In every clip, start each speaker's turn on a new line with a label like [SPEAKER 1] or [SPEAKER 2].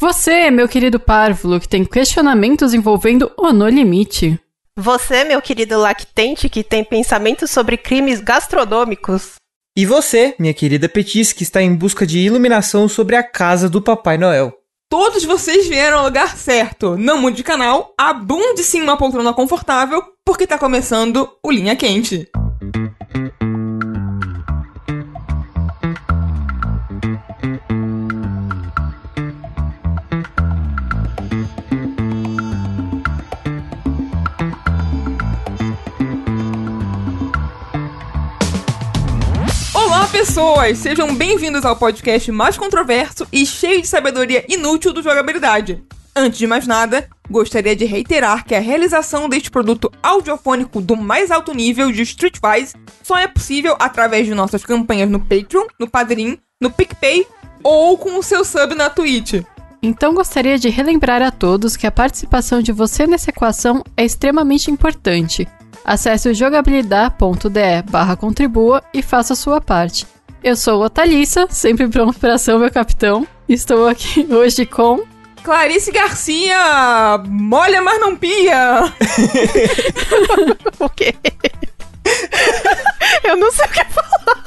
[SPEAKER 1] Você, meu querido párvulo, que tem questionamentos envolvendo o No Limite.
[SPEAKER 2] Você, meu querido lactente, que tem pensamentos sobre crimes gastronômicos.
[SPEAKER 3] E você, minha querida Petis, que está em busca de iluminação sobre a casa do Papai Noel.
[SPEAKER 4] Todos vocês vieram ao lugar certo. Não mude de canal, abunde-se em uma poltrona confortável, porque tá começando o Linha Quente. Pessoas! Sejam bem-vindos ao podcast mais controverso e cheio de sabedoria inútil do jogabilidade. Antes de mais nada, gostaria de reiterar que a realização deste produto audiofônico do mais alto nível de Streetwise só é possível através de nossas campanhas no Patreon, no Padrim, no PicPay ou com o seu sub na Twitch.
[SPEAKER 1] Então gostaria de relembrar a todos que a participação de você nessa equação é extremamente importante. Acesse o jogabilidade.de barra contribua e faça a sua parte. Eu sou a Thalissa, sempre pronto para ação, meu capitão. Estou aqui hoje com
[SPEAKER 4] Clarice Garcia, molha mas não pia.
[SPEAKER 2] O quê? Eu não sei o que falar.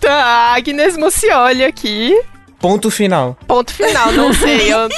[SPEAKER 2] Tá, Agnes Mucioli aqui.
[SPEAKER 3] Ponto final.
[SPEAKER 2] Ponto final, não sei. Eu,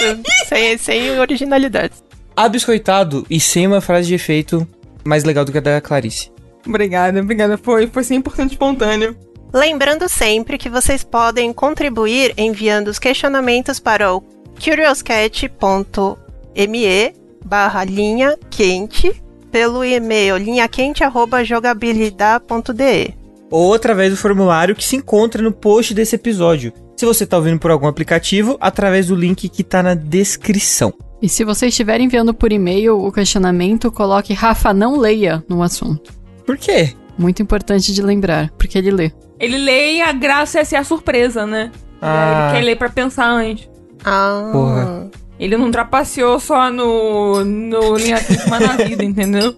[SPEAKER 2] sem, sem originalidade.
[SPEAKER 3] Abiscoitado e sem uma frase de efeito mais legal do que a da Clarice.
[SPEAKER 4] Obrigada, obrigada. Foi, foi 100% espontâneo.
[SPEAKER 2] Lembrando sempre que vocês podem contribuir enviando os questionamentos para o curiouscat.me barra linha quente pelo e-mail linhaquente.jogabilidade.de
[SPEAKER 3] Ou através do formulário que se encontra no post desse episódio. Se você está ouvindo por algum aplicativo, através do link que está na descrição.
[SPEAKER 1] E se você estiver enviando por e-mail o questionamento, coloque Rafa não leia no assunto.
[SPEAKER 3] Por quê?
[SPEAKER 1] Muito importante de lembrar, porque ele lê.
[SPEAKER 4] Ele lê e a graça é ser a surpresa, né?
[SPEAKER 3] Ah.
[SPEAKER 4] Ele quer ler pra pensar antes.
[SPEAKER 2] Ah,
[SPEAKER 3] Porra.
[SPEAKER 4] Ele não trapaceou só no, no Linha Quente, mas na vida, entendeu?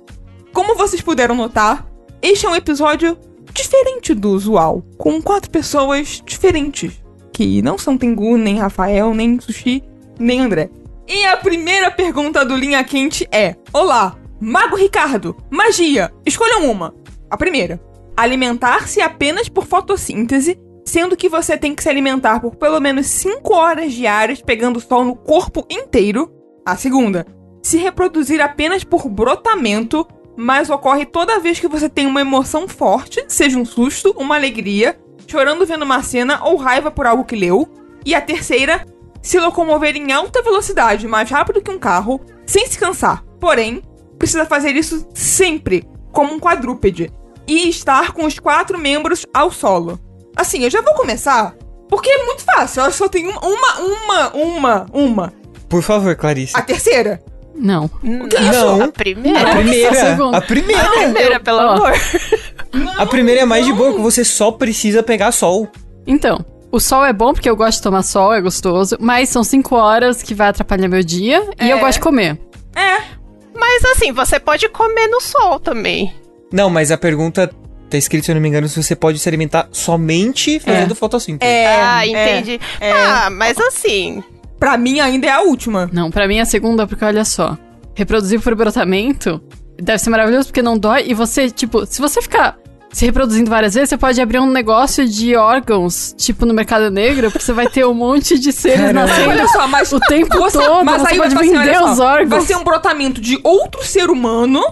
[SPEAKER 4] Como vocês puderam notar, este é um episódio diferente do usual, com quatro pessoas diferentes, que não são Tengu, nem Rafael, nem Sushi, nem André. E a primeira pergunta do Linha Quente é: Olá, Mago Ricardo, magia, escolham uma. A primeira: alimentar-se apenas por fotossíntese, sendo que você tem que se alimentar por pelo menos 5 horas diárias pegando sol no corpo inteiro. A segunda: se reproduzir apenas por brotamento, mas ocorre toda vez que você tem uma emoção forte, seja um susto, uma alegria, chorando vendo uma cena ou raiva por algo que leu. E a terceira: se locomover em alta velocidade, mais rápido que um carro, sem se cansar. Porém, precisa fazer isso sempre, como um quadrúpede, e estar com os quatro membros ao solo. Assim, eu já vou começar, porque é muito fácil. Eu só tenho uma, uma, uma, uma, uma.
[SPEAKER 3] Por favor, Clarice.
[SPEAKER 4] A terceira.
[SPEAKER 1] Não.
[SPEAKER 3] Não.
[SPEAKER 2] A primeira?
[SPEAKER 3] A primeira. A primeira.
[SPEAKER 2] A primeira, pelo amor.
[SPEAKER 3] A primeira é mais de boa, que você só precisa pegar sol.
[SPEAKER 1] Então, o sol é bom porque eu gosto de tomar sol, é gostoso, mas são 5 horas que vai atrapalhar meu dia e
[SPEAKER 4] É.
[SPEAKER 1] eu gosto de comer.
[SPEAKER 4] É,
[SPEAKER 2] Mas assim, você pode comer no sol também.
[SPEAKER 3] Não, mas a pergunta tá escrito, se eu não me engano, se você pode se alimentar somente fazendo fotossíntese.
[SPEAKER 4] é.
[SPEAKER 2] ah,
[SPEAKER 4] é,
[SPEAKER 2] entendi.
[SPEAKER 4] é.
[SPEAKER 2] Ah, mas assim.
[SPEAKER 4] Pra mim ainda é a última.
[SPEAKER 1] Não, pra mim é a segunda, porque olha só. Reproduzir por brotamento deve ser maravilhoso porque não dói e você, tipo, se você ficar se reproduzindo várias vezes, você pode abrir um negócio de órgãos, tipo no mercado negro, porque você vai ter um monte de seres nascendo
[SPEAKER 4] Olha só, mas
[SPEAKER 1] o tempo
[SPEAKER 4] você,
[SPEAKER 1] todo.
[SPEAKER 4] mas
[SPEAKER 1] você
[SPEAKER 4] aí
[SPEAKER 1] pode
[SPEAKER 4] vai ser assim,
[SPEAKER 1] vender
[SPEAKER 4] olha
[SPEAKER 1] os órgãos.
[SPEAKER 4] Vai ser um brotamento de outro ser humano.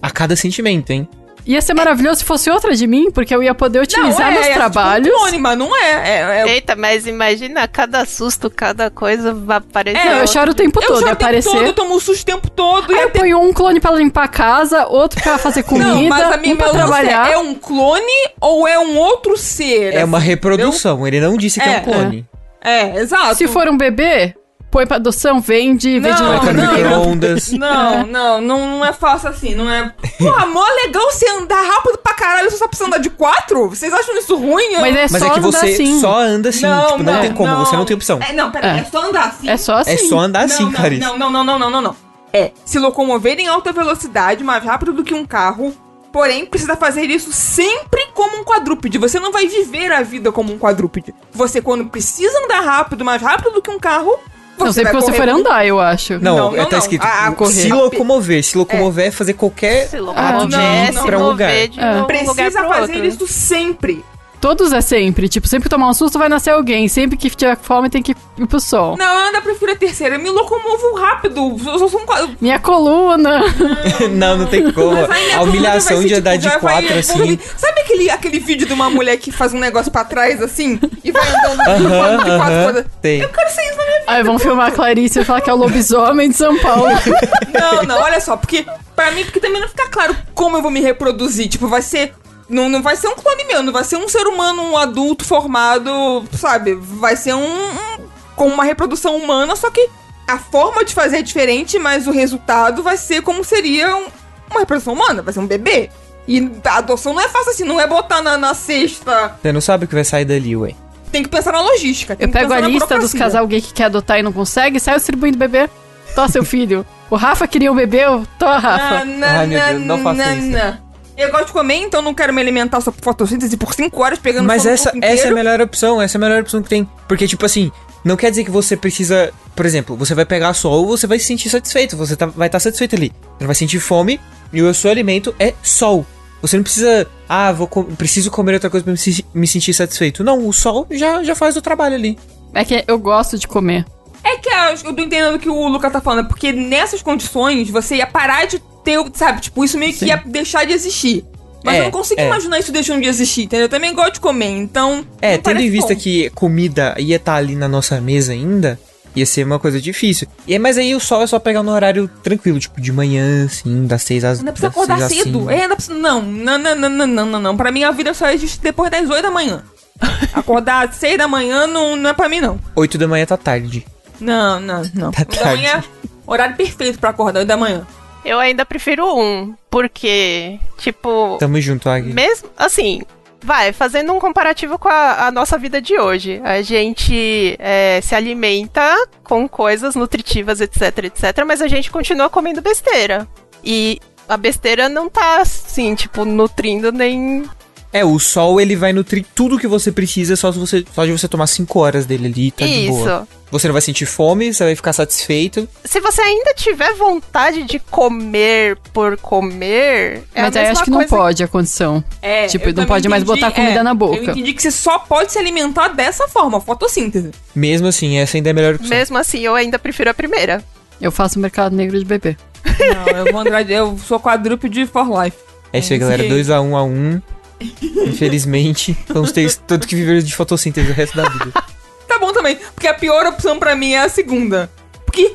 [SPEAKER 3] A cada sentimento, hein?
[SPEAKER 1] Ia ser maravilhoso se fosse outra de mim, porque eu ia poder utilizar
[SPEAKER 4] não, é,
[SPEAKER 1] nos
[SPEAKER 4] é
[SPEAKER 1] trabalhos.
[SPEAKER 4] Tipo um clone, mas não é. é, é
[SPEAKER 2] Eita, mas imagina, cada susto, cada coisa vai aparecer.
[SPEAKER 4] É,
[SPEAKER 1] eu choro o tempo
[SPEAKER 4] eu
[SPEAKER 1] todo,
[SPEAKER 4] choro
[SPEAKER 1] ia
[SPEAKER 4] o tempo
[SPEAKER 1] aparecer.
[SPEAKER 4] todo, eu tomo susto o tempo todo.
[SPEAKER 1] Aí
[SPEAKER 4] e
[SPEAKER 1] eu
[SPEAKER 4] até...
[SPEAKER 1] ponho um clone pra limpar a casa, outro pra fazer comida,
[SPEAKER 4] Não, mas a minha
[SPEAKER 1] um pra
[SPEAKER 4] lance
[SPEAKER 1] trabalhar.
[SPEAKER 4] é, é um clone ou é um outro ser?
[SPEAKER 3] É uma reprodução. Ele não disse que é,
[SPEAKER 4] É.
[SPEAKER 3] um clone.
[SPEAKER 4] entendeu? É, exato.
[SPEAKER 1] Se for um bebê, põe pra adoção, vende, vende
[SPEAKER 4] Não,
[SPEAKER 3] no
[SPEAKER 4] não.
[SPEAKER 3] micro-ondas.
[SPEAKER 4] Não, não, não, não é fácil assim, não é. Porra, mó legal você andar rápido pra caralho, você só precisa andar de quatro? Vocês acham isso ruim? Eu-
[SPEAKER 1] Mas é
[SPEAKER 3] Mas
[SPEAKER 1] só
[SPEAKER 3] é que
[SPEAKER 1] andar
[SPEAKER 3] você
[SPEAKER 1] assim.
[SPEAKER 3] só anda assim. tipo, não, tem como, você não tem opção.
[SPEAKER 4] É, não, peraí,
[SPEAKER 1] É.
[SPEAKER 4] é. só andar assim.
[SPEAKER 1] É só assim.
[SPEAKER 3] É só andar assim,
[SPEAKER 4] não, não, não, não, não, não, não, não, não. É se locomover em alta velocidade, mais rápido do que um carro, Porém, precisa fazer isso sempre como um quadrúpede. Você não vai viver a vida como um quadrúpede. Você, quando precisa andar rápido, mais rápido do que um carro,
[SPEAKER 1] Não, sempre
[SPEAKER 4] vai
[SPEAKER 1] que você for andar, eu acho.
[SPEAKER 3] Não,
[SPEAKER 4] Não,
[SPEAKER 3] é,
[SPEAKER 4] não,
[SPEAKER 3] tá
[SPEAKER 4] não.
[SPEAKER 3] escrito
[SPEAKER 4] Ah,
[SPEAKER 1] correr.
[SPEAKER 3] se locomover. Se locomover é fazer qualquer
[SPEAKER 5] Se
[SPEAKER 3] ato
[SPEAKER 5] locomover,
[SPEAKER 3] de
[SPEAKER 4] não,
[SPEAKER 3] ir
[SPEAKER 4] não,
[SPEAKER 3] pra um
[SPEAKER 5] se
[SPEAKER 3] lugar.
[SPEAKER 1] É.
[SPEAKER 5] um lugar
[SPEAKER 4] Precisa
[SPEAKER 5] pro
[SPEAKER 4] fazer
[SPEAKER 5] outro.
[SPEAKER 4] isso sempre.
[SPEAKER 1] Todos é sempre. Tipo, sempre que tomar um susto vai nascer alguém. Sempre que tiver fome tem que ir pro sol.
[SPEAKER 4] Não, eu ainda prefiro a terceira. Eu me locomovo rápido. Eu sou- um
[SPEAKER 1] Minha coluna.
[SPEAKER 3] não, não tem como. A humilhação
[SPEAKER 4] ser,
[SPEAKER 3] de andar
[SPEAKER 4] tipo,
[SPEAKER 3] de
[SPEAKER 4] já vai
[SPEAKER 3] quatro, assim.
[SPEAKER 4] Sabe aquele, aquele vídeo de uma mulher que faz um negócio pra trás, assim? E vai andando de
[SPEAKER 3] Aham,
[SPEAKER 4] quatro, de quatro,
[SPEAKER 3] aham.
[SPEAKER 4] quatro.
[SPEAKER 3] Tem.
[SPEAKER 4] Eu quero ser isso na minha vida.
[SPEAKER 1] Aí vão filmar a Clarice e falar que é o lobisomem de São Paulo.
[SPEAKER 4] Não, não, olha só, porque pra mim, porque também não fica claro como eu vou me reproduzir. Tipo, vai ser. Não, não vai ser um clone meu, não vai ser um ser humano, um adulto formado, sabe? Vai ser um. um com uma reprodução humana, só que a forma de fazer é diferente, mas o resultado vai ser como seria um- uma reprodução humana, vai ser um bebê. E a adoção não é fácil assim, não é botar na, na cesta.
[SPEAKER 3] Você não sabe o que vai sair dali, ué.
[SPEAKER 4] Tem que pensar na logística. tem
[SPEAKER 1] Eu
[SPEAKER 4] que
[SPEAKER 1] pego a
[SPEAKER 4] na
[SPEAKER 1] lista dos casal gay que quer adotar e não consegue, sai distribuindo bebê. Tó, seu filho. O Rafa queria um bebê, eu tô, Rafa.
[SPEAKER 3] Ai, meu Deus, não faça isso.
[SPEAKER 4] Eu gosto de comer, então não quero me alimentar só por fotossíntese por 5 horas pegando
[SPEAKER 3] Mas essa, essa é a melhor opção, essa é a melhor opção que tem. Porque, tipo assim, não quer dizer que você precisa. Por exemplo, você vai pegar sol, você vai se sentir satisfeito, você tá- vai estar satisfeito ali. Você não vai sentir fome e o seu alimento é sol. Você não precisa. Ah, vou preciso comer outra coisa pra me, se- me sentir satisfeito. Não, o sol já, já faz o trabalho ali.
[SPEAKER 1] É que eu gosto de comer.
[SPEAKER 4] É que a- eu tô entendendo o que o Luca tá falando, porque nessas condições você ia parar de ter, sabe, tipo, isso meio que
[SPEAKER 1] Sim.
[SPEAKER 4] ia deixar de existir. Mas
[SPEAKER 3] É,
[SPEAKER 4] eu não consigo
[SPEAKER 3] é.
[SPEAKER 4] imaginar isso deixando de existir, entendeu? Eu também gosto de comer, então.
[SPEAKER 3] É, tendo em vista
[SPEAKER 4] bom.
[SPEAKER 3] que comida ia estar ali na nossa mesa ainda, ia ser uma coisa difícil. E é, mas aí o sol é só pegar no horário tranquilo, tipo de manhã, assim, das seis às
[SPEAKER 4] Ainda precisa
[SPEAKER 3] seis
[SPEAKER 4] acordar cedo. É, ainda precisa... Não, não, não, não, não, não, não, não. Pra mim a vida só existe depois das 8 da manhã. Acordar às 6 da manhã não, não é pra mim, não.
[SPEAKER 3] Oito da manhã tá tarde.
[SPEAKER 4] Não, não, não.
[SPEAKER 3] Tá
[SPEAKER 4] 8 da manhã é horário perfeito pra acordar, 8 da manhã.
[SPEAKER 5] Eu ainda prefiro um, porque, tipo,
[SPEAKER 3] Tamo junto, Agui.
[SPEAKER 5] mesmo assim, vai, fazendo um comparativo com a, a nossa vida de hoje. A gente é, se alimenta com coisas nutritivas, etc, etc, mas a gente continua comendo besteira. E a besteira não tá, assim, tipo, nutrindo nem.
[SPEAKER 3] É, o sol ele vai nutrir tudo que você precisa só, se você, só de você tomar 5 horas dele ali, tá de boa.
[SPEAKER 5] Isso.
[SPEAKER 3] Você não vai sentir fome, você vai ficar satisfeito.
[SPEAKER 5] Se você ainda tiver vontade de comer por comer, é
[SPEAKER 1] Mas
[SPEAKER 5] a
[SPEAKER 1] aí
[SPEAKER 5] mesma
[SPEAKER 1] acho que não pode a condição.
[SPEAKER 4] É,
[SPEAKER 1] Tipo, não pode mais
[SPEAKER 4] entendi-
[SPEAKER 1] botar comida
[SPEAKER 4] é,
[SPEAKER 1] na boca.
[SPEAKER 4] Eu entendi que você só pode se alimentar dessa forma, fotossíntese.
[SPEAKER 3] Mesmo assim, essa ainda é a melhor opção.
[SPEAKER 5] Mesmo assim, eu ainda prefiro a primeira.
[SPEAKER 1] Eu faço mercado negro de bebê.
[SPEAKER 4] Não, eu vou andar, eu sou quadrúpede for life.
[SPEAKER 3] É isso aí, galera.
[SPEAKER 4] Sim.
[SPEAKER 3] 2 a 1 um a 1 um. Infelizmente, vamos ter tanto que viver de fotossíntese o resto da vida.
[SPEAKER 4] Tá bom também, porque a pior opção pra mim é a segunda. Porque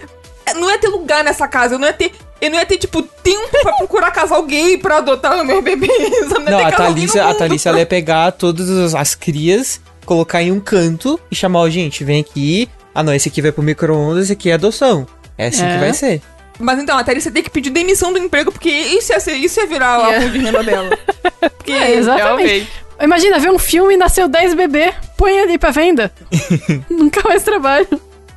[SPEAKER 4] não ia ter lugar nessa casa, eu não ia ter. Eu não ia ter, tipo, tempo pra procurar casal gay pra adotar os meus bebês. Não
[SPEAKER 3] Não, a
[SPEAKER 4] no
[SPEAKER 3] a. Thalícia ela ia pegar todas as, as crias, colocar em um canto e chamar, ó, gente, vem aqui. Ah, não, esse aqui vai pro micro-ondas, esse aqui é adoção. É assim
[SPEAKER 1] É.
[SPEAKER 3] que vai ser.
[SPEAKER 4] Mas então, a Thalícia tem que pedir demissão do emprego, porque isso ia, ser, isso ia virar a
[SPEAKER 5] Yeah.
[SPEAKER 4] fonte de renda dela. Porque
[SPEAKER 1] É, exatamente.
[SPEAKER 5] Realmente.
[SPEAKER 1] Imagina, ver um filme e nasceu 10 bebê. Põe ali pra venda. Nunca mais trabalho.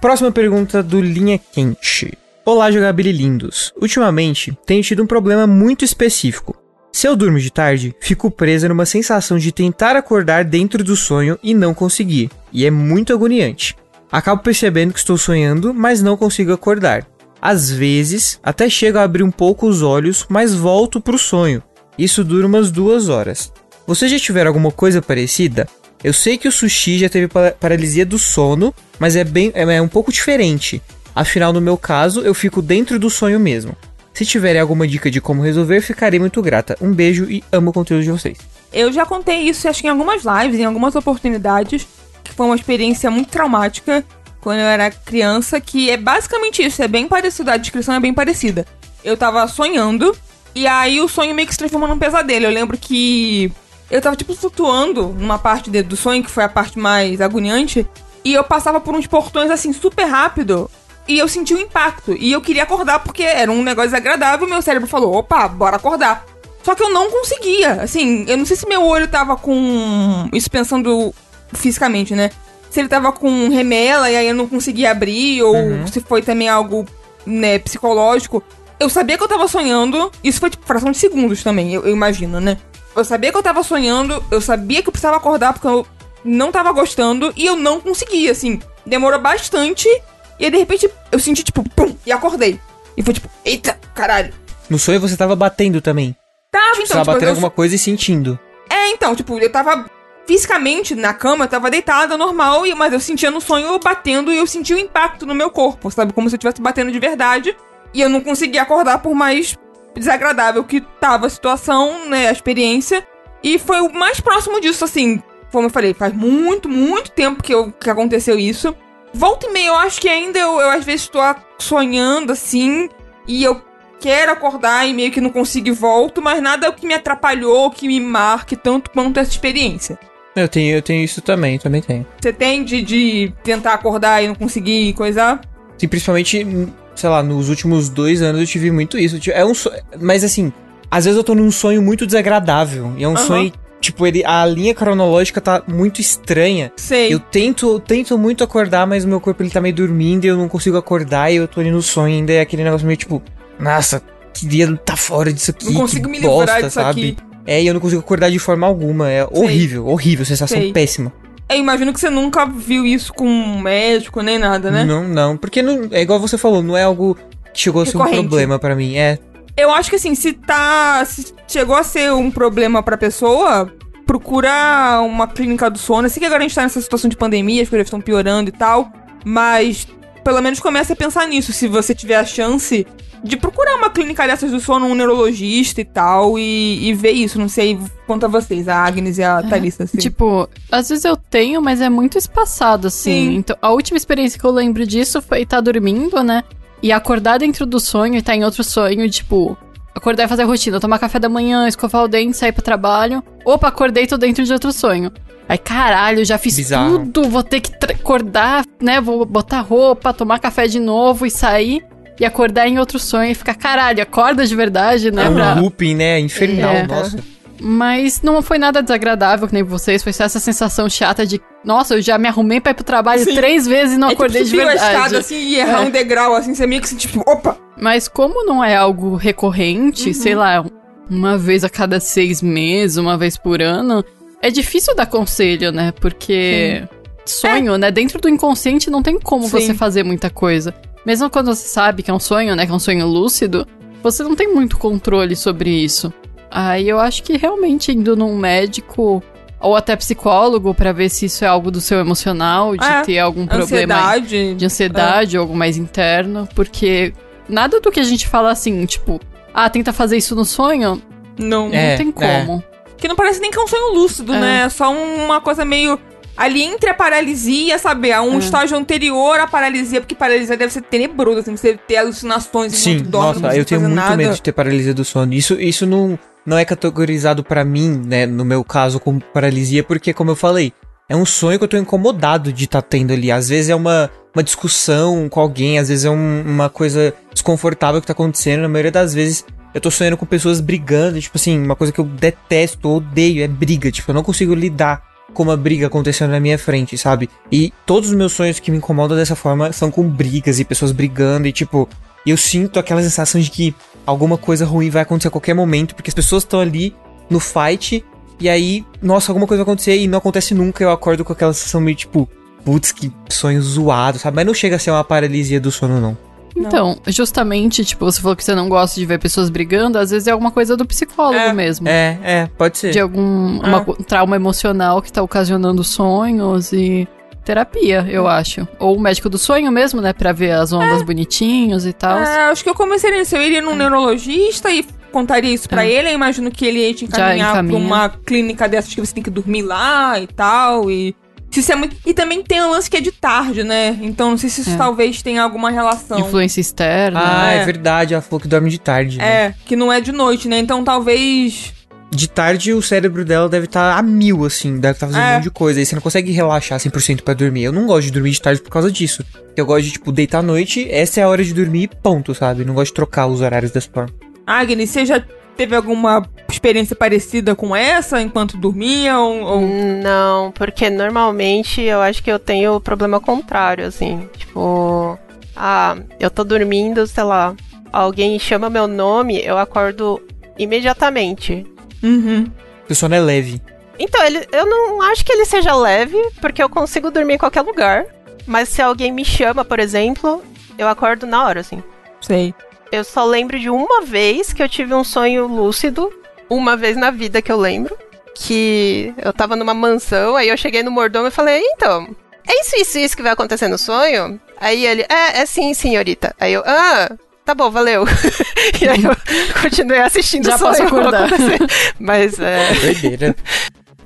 [SPEAKER 3] Próxima pergunta do Linha Quente. Olá, jogabililindos. Ultimamente, tenho tido um problema muito específico. Se eu durmo de tarde, fico presa numa sensação de tentar acordar dentro do sonho e não conseguir, e é muito agoniante. Acabo percebendo que estou sonhando, mas não consigo acordar. Às vezes, até chego a abrir um pouco os olhos, mas volto pro sonho. Isso dura umas duas horas. Vocês já tiveram alguma coisa parecida? Eu sei que o sushi já teve pa- paralisia do sono, mas é bem é, é um pouco diferente. Afinal, no meu caso, eu fico dentro do sonho mesmo. Se tiverem alguma dica de como resolver, ficarei muito grata. Um beijo e amo o conteúdo de vocês.
[SPEAKER 4] Eu já contei isso, acho que em algumas lives, em algumas oportunidades, que foi uma experiência muito traumática quando eu era criança, que é basicamente isso, é bem parecido, a descrição é bem parecida. Eu tava sonhando, e aí o sonho meio que se transformou num pesadelo. Eu lembro que eu tava, tipo, flutuando numa parte do sonho, que foi a parte mais agoniante, e eu passava por uns portões, assim, super rápido, e eu senti o impacto. E eu queria acordar porque era um negócio desagradável, meu cérebro falou, opa, bora acordar. Só que eu não conseguia. Assim, eu não sei se meu olho tava com. Isso pensando fisicamente, né? Se ele tava com remela e aí eu não conseguia abrir, ou se foi também algo, né, psicológico. Eu sabia que eu tava sonhando. Isso foi tipo fração de segundos também, eu, eu imagino, né? Eu sabia que eu tava sonhando, eu sabia que eu precisava acordar porque eu não tava gostando e eu não conseguia, assim. Demorou bastante e aí de repente eu senti tipo, pum, e acordei. E foi tipo, eita, caralho.
[SPEAKER 3] No sonho você tava batendo também.
[SPEAKER 4] Tava
[SPEAKER 3] Você
[SPEAKER 4] então,
[SPEAKER 3] tava
[SPEAKER 4] tipo,
[SPEAKER 3] batendo
[SPEAKER 4] eu,
[SPEAKER 3] alguma coisa e sentindo.
[SPEAKER 4] É, então, tipo, eu tava fisicamente na cama, eu tava deitada normal, mas eu sentia no sonho batendo e eu sentia o impacto no meu corpo, sabe? Como se eu estivesse batendo de verdade. E eu não conseguia acordar por mais desagradável que tava a situação, né? A experiência. E foi o mais próximo disso, assim. Como eu falei, faz muito, muito tempo que, eu, que aconteceu isso. Volta e meia, eu acho que ainda eu, eu às vezes tô sonhando assim, e eu quero acordar e meio que não consigo e volto, mas nada é o que me atrapalhou, que me marque tanto quanto essa experiência.
[SPEAKER 3] Eu tenho, eu tenho isso também, também tenho.
[SPEAKER 4] Você tem de, de tentar acordar e não conseguir coisar?
[SPEAKER 3] Sim, principalmente, sei lá, nos últimos dois anos eu tive muito isso. Tipo, É um sonho. Mas assim, às vezes eu tô num sonho muito desagradável. E é um
[SPEAKER 4] Aham.
[SPEAKER 3] sonho, tipo, ele, a linha cronológica tá muito estranha.
[SPEAKER 4] Sei.
[SPEAKER 3] Eu tento, tento muito acordar, mas o meu corpo ele tá meio dormindo e eu não consigo acordar e eu tô ali no sonho ainda. É aquele negócio meio tipo, nossa, queria estar fora disso aqui.
[SPEAKER 4] não consigo
[SPEAKER 3] que
[SPEAKER 4] me livrar
[SPEAKER 3] bosta,
[SPEAKER 4] disso
[SPEAKER 3] sabe?
[SPEAKER 4] aqui.
[SPEAKER 3] É, e eu não consigo acordar de forma alguma. É horrível, horrível, sensação
[SPEAKER 4] Sei.
[SPEAKER 3] péssima.
[SPEAKER 4] Eu imagino que você nunca viu isso com um médico nem nada, né?
[SPEAKER 3] Não, não. Porque não, é igual você falou, não é algo que chegou a ser um
[SPEAKER 4] Recorrente.
[SPEAKER 3] problema pra mim. É,
[SPEAKER 4] Eu acho que assim, se tá. Se chegou a ser um problema pra pessoa, procura uma clínica do sono. Eu sei que agora a gente tá nessa situação de pandemia, as coisas estão piorando e tal. Mas pelo menos comece a pensar nisso. Se você tiver a chance de procurar uma clínica dessas do sono, um neurologista e tal, e, e ver isso. Não sei quanto a vocês, a Agnes e a Thalissa. Assim.
[SPEAKER 1] Tipo, às vezes eu tenho, mas é muito espaçado, assim.
[SPEAKER 4] Sim.
[SPEAKER 1] Então, a última experiência que eu lembro disso foi estar dormindo, né? E acordar dentro do sonho e estar em outro sonho, tipo, acordar e fazer a rotina, tomar café da manhã, escovar o dente, sair pro trabalho. Opa, acordei, tô dentro de outro sonho. Aí, caralho, já fiz
[SPEAKER 3] Bizarro.
[SPEAKER 1] tudo, vou ter que acordar, né? Vou botar roupa, tomar café de novo e sair. E acordar em outro sonho e ficar, caralho, acorda de verdade, né?
[SPEAKER 3] é um
[SPEAKER 1] pra-
[SPEAKER 3] looping, né? Infernal,
[SPEAKER 1] É.
[SPEAKER 3] nossa.
[SPEAKER 1] mas não foi nada desagradável, que nem vocês. Foi só essa sensação chata de, nossa, eu já me arrumei pra ir pro trabalho
[SPEAKER 4] Sim.
[SPEAKER 1] três vezes e não
[SPEAKER 4] é
[SPEAKER 1] acordei
[SPEAKER 4] tipo,
[SPEAKER 1] de
[SPEAKER 4] subir a
[SPEAKER 1] verdade.
[SPEAKER 4] escada assim e errar
[SPEAKER 1] É.
[SPEAKER 4] um degrau, assim, você meio que assim, tipo, opa!
[SPEAKER 1] Mas como não é algo recorrente,
[SPEAKER 4] Uhum.
[SPEAKER 1] sei lá, uma vez a cada seis meses, uma vez por ano, é difícil dar conselho, né? Porque sonho, né? Dentro do inconsciente não tem como
[SPEAKER 4] Sim.
[SPEAKER 1] você fazer muita coisa. Mesmo quando você sabe que é um sonho, né? Que é um sonho lúcido, você não tem muito controle sobre isso. Aí eu acho que realmente indo num médico ou até psicólogo pra ver se isso é algo do seu emocional, de
[SPEAKER 4] É,
[SPEAKER 1] ter algum problema
[SPEAKER 4] Ansiedade.
[SPEAKER 1] de ansiedade ou algo mais interno, porque nada do que a gente fala assim, tipo, ah, tenta fazer isso no sonho,
[SPEAKER 4] Não.
[SPEAKER 1] não
[SPEAKER 3] É,
[SPEAKER 1] tem como.
[SPEAKER 4] Que não parece nem que é um sonho lúcido,
[SPEAKER 1] É.
[SPEAKER 4] né? É só uma coisa meio. Ali entre a paralisia, sabe? Há um
[SPEAKER 1] É.
[SPEAKER 4] estágio anterior à paralisia, porque paralisia deve ser tenebroso, assim, você ter alucinações
[SPEAKER 3] Sim,
[SPEAKER 4] enquanto dorme,
[SPEAKER 3] nossa, eu tenho muito
[SPEAKER 4] nada.
[SPEAKER 3] medo de ter paralisia do sono. Isso, isso não, não é categorizado pra mim, né, no meu caso, como paralisia, porque, como eu falei, é um sonho que eu tô incomodado de estar tendo ali. Às vezes é uma, uma discussão com alguém, às vezes é um- uma coisa desconfortável que tá acontecendo. Na maioria das vezes eu tô sonhando com pessoas brigando, tipo assim, uma coisa que eu detesto, odeio, é briga. Tipo, eu não consigo lidar com uma briga acontecendo na minha frente, sabe? E todos os meus sonhos que me incomodam dessa forma são com brigas e pessoas brigando e, tipo, eu sinto aquela sensação de que alguma coisa ruim vai acontecer a qualquer momento, porque as pessoas estão ali no fight, e aí, nossa, alguma coisa vai acontecer e não acontece nunca, eu acordo com aquela sensação meio tipo, putz, que sonho zoado, sabe? Mas não chega a ser uma paralisia do sono, não.
[SPEAKER 1] Então, justamente, tipo, você falou que você não gosta de ver pessoas brigando, às vezes é alguma coisa do psicólogo
[SPEAKER 4] É.
[SPEAKER 1] mesmo.
[SPEAKER 3] É, é, pode ser.
[SPEAKER 1] De algum uma
[SPEAKER 4] Ah.
[SPEAKER 1] co- trauma emocional que tá ocasionando sonhos e terapia, eu acho. Ou o médico do sonho mesmo, né, pra ver as ondas bonitinhos e tal.
[SPEAKER 4] É, acho que eu comecei nisso. Eu iria num neurologista e contaria isso pra
[SPEAKER 1] É.
[SPEAKER 4] ele. Eu imagino que ele ia te
[SPEAKER 1] Já
[SPEAKER 4] encaminhar pra
[SPEAKER 1] encaminha.
[SPEAKER 4] uma clínica dessas que você tem que dormir lá e tal. E. Se isso é muito... e também tem um lance que é de tarde, né? Então não sei se isso
[SPEAKER 1] É.
[SPEAKER 4] talvez tenha alguma relação.
[SPEAKER 1] Influência externa.
[SPEAKER 3] Ah, é.
[SPEAKER 4] é.
[SPEAKER 3] verdade, ela falou que dorme de tarde. né?
[SPEAKER 4] É, que não é de noite, né? Então talvez.
[SPEAKER 3] De tarde o cérebro dela deve estar a mil, assim, deve estar fazendo
[SPEAKER 4] É.
[SPEAKER 3] um monte de coisa. Aí você não consegue relaxar 100% pra dormir. Eu não gosto de dormir de tarde por causa disso. Eu gosto de, tipo, deitar à noite, essa é a hora de dormir, ponto, sabe? Não gosto de trocar os horários dessa forma.
[SPEAKER 4] Agnes, você já teve alguma experiência parecida com essa enquanto dormia? Ou, ou-
[SPEAKER 5] Não, porque normalmente eu acho que eu tenho o problema contrário, assim. Tipo, ah, eu tô dormindo, sei lá, alguém chama meu nome, eu acordo imediatamente.
[SPEAKER 4] Uhum.
[SPEAKER 3] O sono é leve.
[SPEAKER 5] Então, ele, eu não acho que ele seja leve, porque eu consigo dormir em qualquer lugar. Mas se alguém me chama, por exemplo, eu acordo na hora, assim.
[SPEAKER 4] Sei.
[SPEAKER 5] Eu só lembro de uma vez que eu tive um sonho lúcido, uma vez na vida que eu lembro, que eu tava numa mansão, aí eu cheguei no mordomo e falei, então, é isso, isso, isso que vai acontecer no sonho? Aí ele, é, é sim, senhorita. Aí eu, ah, tá bom, valeu. e aí eu continuei assistindo
[SPEAKER 1] Já
[SPEAKER 5] o sonho
[SPEAKER 1] posso acordar.
[SPEAKER 5] Mas é,
[SPEAKER 3] Doideira.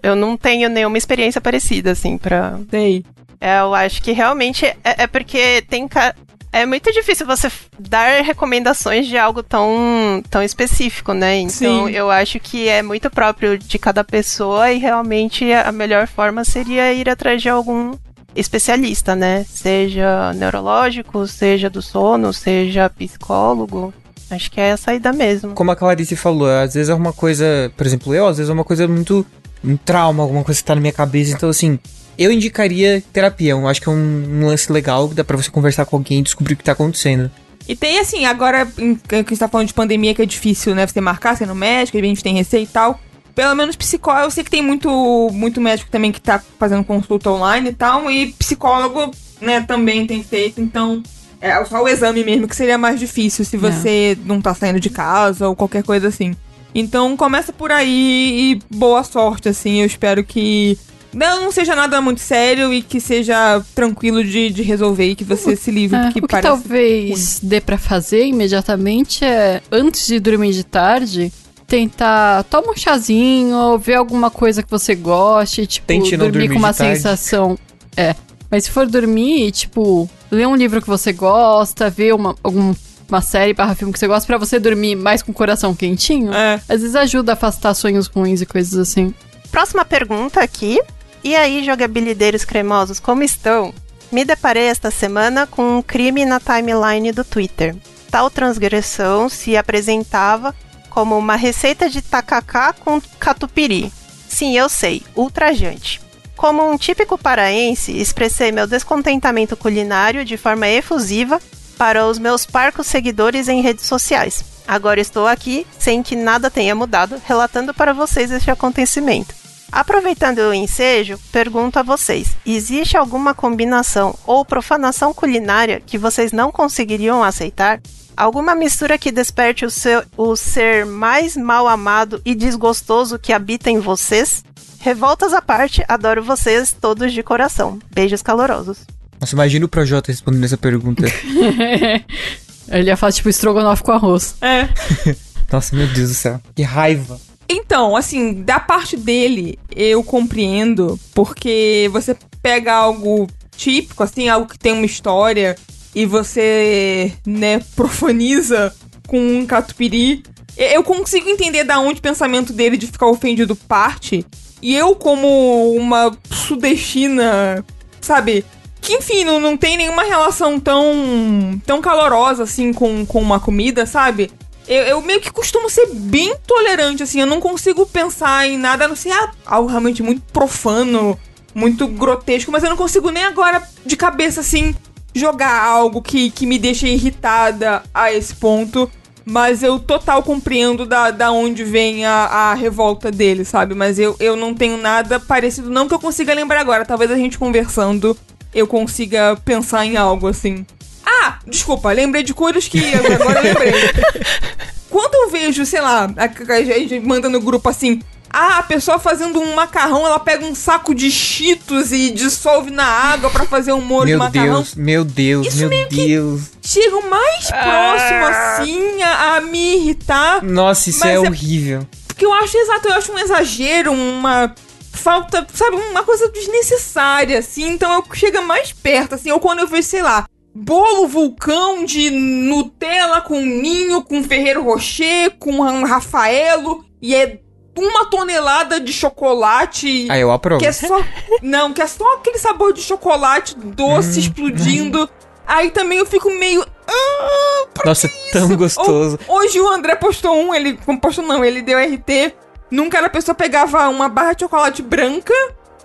[SPEAKER 5] eu não tenho nenhuma experiência parecida, assim, pra...
[SPEAKER 4] Sei.
[SPEAKER 5] É, eu acho que realmente é, é porque tem... ca- É muito difícil você dar recomendações de algo tão, tão específico, né? Então,
[SPEAKER 4] Sim.
[SPEAKER 5] eu acho que é muito próprio de cada pessoa e realmente a melhor forma seria ir atrás de algum especialista, né? Seja neurológico, seja do sono, seja psicólogo. Acho que é a saída mesmo.
[SPEAKER 3] Como a Clarice falou, às vezes é uma coisa, por exemplo, eu, às vezes é uma coisa muito. um trauma, alguma coisa que tá na minha cabeça. Então, assim, eu indicaria terapia. Eu acho que é um, um lance legal, dá pra você conversar com alguém e descobrir o que tá acontecendo.
[SPEAKER 4] E tem assim, agora que a gente tá falando de pandemia que é difícil, né? Você marcar sendo médico, a gente tem receita e tal. Pelo menos psicólogo, eu sei que tem muito, muito médico também que tá fazendo consulta online e tal. E psicólogo, né, também tem feito. Então, é só o exame mesmo que seria mais difícil se você não tá saindo de casa ou qualquer coisa assim. Então, começa por aí e boa sorte, assim. Eu espero que não, seja nada muito sério e que seja tranquilo de, de resolver e que você se livre,
[SPEAKER 1] É,
[SPEAKER 4] porque
[SPEAKER 1] o que
[SPEAKER 4] parece
[SPEAKER 1] talvez dê pra fazer imediatamente é, antes de dormir de tarde, tentar tomar um chazinho, ver alguma coisa que você goste, tipo,
[SPEAKER 3] Tente
[SPEAKER 1] dormir
[SPEAKER 3] dormir
[SPEAKER 1] com uma
[SPEAKER 3] de tarde.
[SPEAKER 1] sensação. É. Mas se for dormir, tipo, ler um livro que você gosta, ver uma, alguma série barra filme que você gosta, pra você dormir mais com o coração quentinho,
[SPEAKER 4] É.
[SPEAKER 1] às vezes ajuda a afastar sonhos ruins e coisas assim.
[SPEAKER 5] Próxima pergunta aqui. E aí, jogabilideiros cremosos, como estão? Me deparei esta semana com um crime na timeline do Twitter. Tal transgressão se apresentava como uma receita de tacacá com catupiry. Sim, eu sei, ultrajante. Como um típico paraense, expressei meu descontentamento culinário de forma efusiva para os meus parcos seguidores em redes sociais. Agora estou aqui, sem que nada tenha mudado, relatando para vocês este acontecimento. Aproveitando o ensejo, pergunto a vocês: existe alguma combinação ou profanação culinária que vocês não conseguiriam aceitar? Alguma mistura que desperte o, seu, o ser mais mal amado e desgostoso que habita em vocês? Revoltas à parte, adoro vocês todos de coração. Beijos calorosos.
[SPEAKER 3] Nossa, imagina o Projota respondendo essa pergunta.
[SPEAKER 1] Ele ia falar, tipo, estrogonofe com arroz.
[SPEAKER 4] É.
[SPEAKER 3] Nossa, meu Deus do céu. Que raiva.
[SPEAKER 4] Então, assim, da parte dele, eu compreendo, porque você pega algo típico, assim, algo que tem uma história, e você, né, profaniza com um catupiry. Eu consigo entender da onde o pensamento dele de ficar ofendido parte. E eu, como uma sudestina, sabe? Que, enfim, não, não tem nenhuma relação tão, tão calorosa, assim, com, com uma comida, sabe? Eu, eu meio que costumo ser bem tolerante, assim. Eu não consigo pensar em nada, a não ser ah, algo realmente muito profano, muito grotesco. Mas eu não consigo nem agora, de cabeça, assim, jogar algo que, que me deixa irritada a esse ponto. Mas eu total compreendo da, da onde vem a, a revolta dele, sabe? Mas eu, eu não tenho nada parecido, não que eu consiga lembrar agora. Talvez a gente conversando eu consiga pensar em algo assim. Ah, desculpa, lembrei de coisas que agora eu lembrei. Quando eu vejo, sei lá, a, a gente manda no grupo assim. Ah, a pessoa fazendo um macarrão, ela pega um saco de cheetos e dissolve na água pra fazer um molho de
[SPEAKER 3] Meu
[SPEAKER 4] macarrão.
[SPEAKER 3] Deus, meu Deus,
[SPEAKER 4] Isso
[SPEAKER 3] meu
[SPEAKER 4] meio que-
[SPEAKER 3] Deus.
[SPEAKER 4] Chega o mais próximo, assim, a, a me irritar.
[SPEAKER 3] Nossa, isso é,
[SPEAKER 4] é-
[SPEAKER 3] horrível.
[SPEAKER 4] Porque eu acho exato, eu acho um exagero, uma falta, sabe, uma coisa desnecessária, assim. Então eu chega mais perto, assim, ou quando eu vejo, sei lá, bolo vulcão de Nutella com ninho, com Ferreiro Rocher, com Rafaelo, e é uma tonelada de chocolate.
[SPEAKER 3] Ah, eu aprovo.
[SPEAKER 4] Que é só. Não, que é só aquele sabor de chocolate doce explodindo. Aí também eu fico meio. "Ah,
[SPEAKER 3] Nossa, tão gostoso.
[SPEAKER 4] Ho- Hoje o André postou um, ele. Postou não, ele deu RT. Nunca a pessoa pegava uma barra de chocolate branca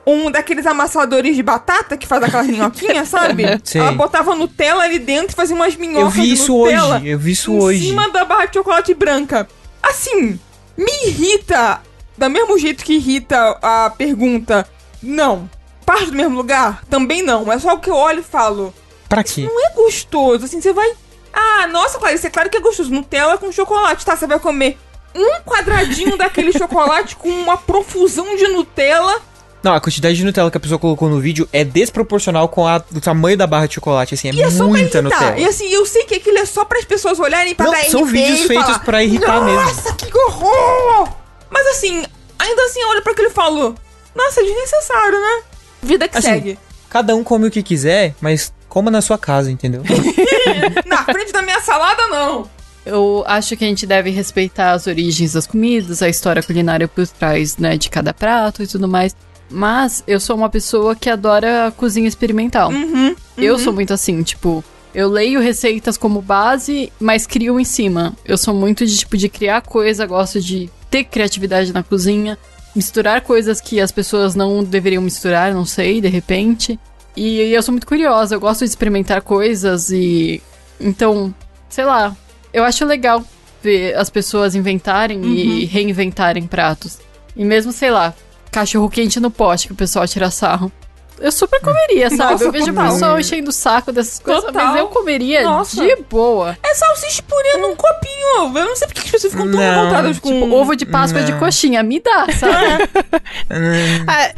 [SPEAKER 4] um daqueles amassadores de batata que faz aquelas minhoquinhas, sabe?
[SPEAKER 3] Sei.
[SPEAKER 4] Ela botava Nutella ali dentro e fazia umas minhocas
[SPEAKER 3] Eu vi
[SPEAKER 4] de
[SPEAKER 3] isso
[SPEAKER 4] Nutella
[SPEAKER 3] hoje, eu vi isso
[SPEAKER 4] em
[SPEAKER 3] hoje.
[SPEAKER 4] cima da barra de chocolate branca. Assim, me irrita, da mesmo jeito que irrita a pergunta, não. Parte do mesmo lugar? Também não. É só o que eu olho e falo.
[SPEAKER 3] Pra quê?
[SPEAKER 4] Não é gostoso. Assim, você vai. Ah, nossa, Clarice, é claro que é gostoso. Nutella com chocolate, tá? Você vai comer um quadradinho daquele chocolate com uma profusão de Nutella.
[SPEAKER 3] Não, a quantidade de Nutella que a pessoa colocou no vídeo é desproporcional com a, o tamanho da barra de chocolate, assim, é,
[SPEAKER 4] E é
[SPEAKER 3] muita. Nutella.
[SPEAKER 4] E assim, eu sei que aquilo é só para as pessoas olharem pra
[SPEAKER 3] Não,
[SPEAKER 4] dar
[SPEAKER 3] são vídeos
[SPEAKER 4] e
[SPEAKER 3] feitos pra irritar mesmo.
[SPEAKER 4] Nossa, que horror! Mas assim, ainda assim, eu olho pra aquilo e falo, nossa, é desnecessário, né? Vida que
[SPEAKER 3] Assim,
[SPEAKER 4] segue.
[SPEAKER 3] Cada um come o que quiser, mas coma na sua casa, entendeu?
[SPEAKER 4] Na frente da minha salada, não.
[SPEAKER 1] Eu acho que a gente deve respeitar as origens das comidas, a história culinária por trás, né, de cada prato e tudo mais. Mas eu sou uma pessoa que adora cozinha experimental.
[SPEAKER 4] Uhum.
[SPEAKER 1] Eu sou muito assim, tipo, eu leio receitas como base, mas crio em cima. Eu sou muito de tipo de criar coisa, gosto de ter criatividade na cozinha, misturar coisas que as pessoas não deveriam misturar, não sei, de repente. E eu sou muito curiosa, eu gosto de experimentar coisas e então, sei lá, eu acho legal ver as pessoas inventarem e reinventarem pratos. E mesmo, sei lá, cachorro quente no pote que o pessoal tira sarro. Eu super comeria, sabe?
[SPEAKER 4] Nossa,
[SPEAKER 1] eu vejo o pessoal enchendo o saco dessas coisas,
[SPEAKER 4] Total.
[SPEAKER 1] mas eu comeria
[SPEAKER 4] Nossa.
[SPEAKER 1] de boa.
[SPEAKER 4] É salsicha purê num copinho. Eu não sei porque as pessoas ficam tão
[SPEAKER 3] Não,
[SPEAKER 4] revoltadas com...
[SPEAKER 1] Tipo, ovo de Páscoa de
[SPEAKER 3] Não.
[SPEAKER 1] coxinha, me dá, sabe?
[SPEAKER 5] Ah,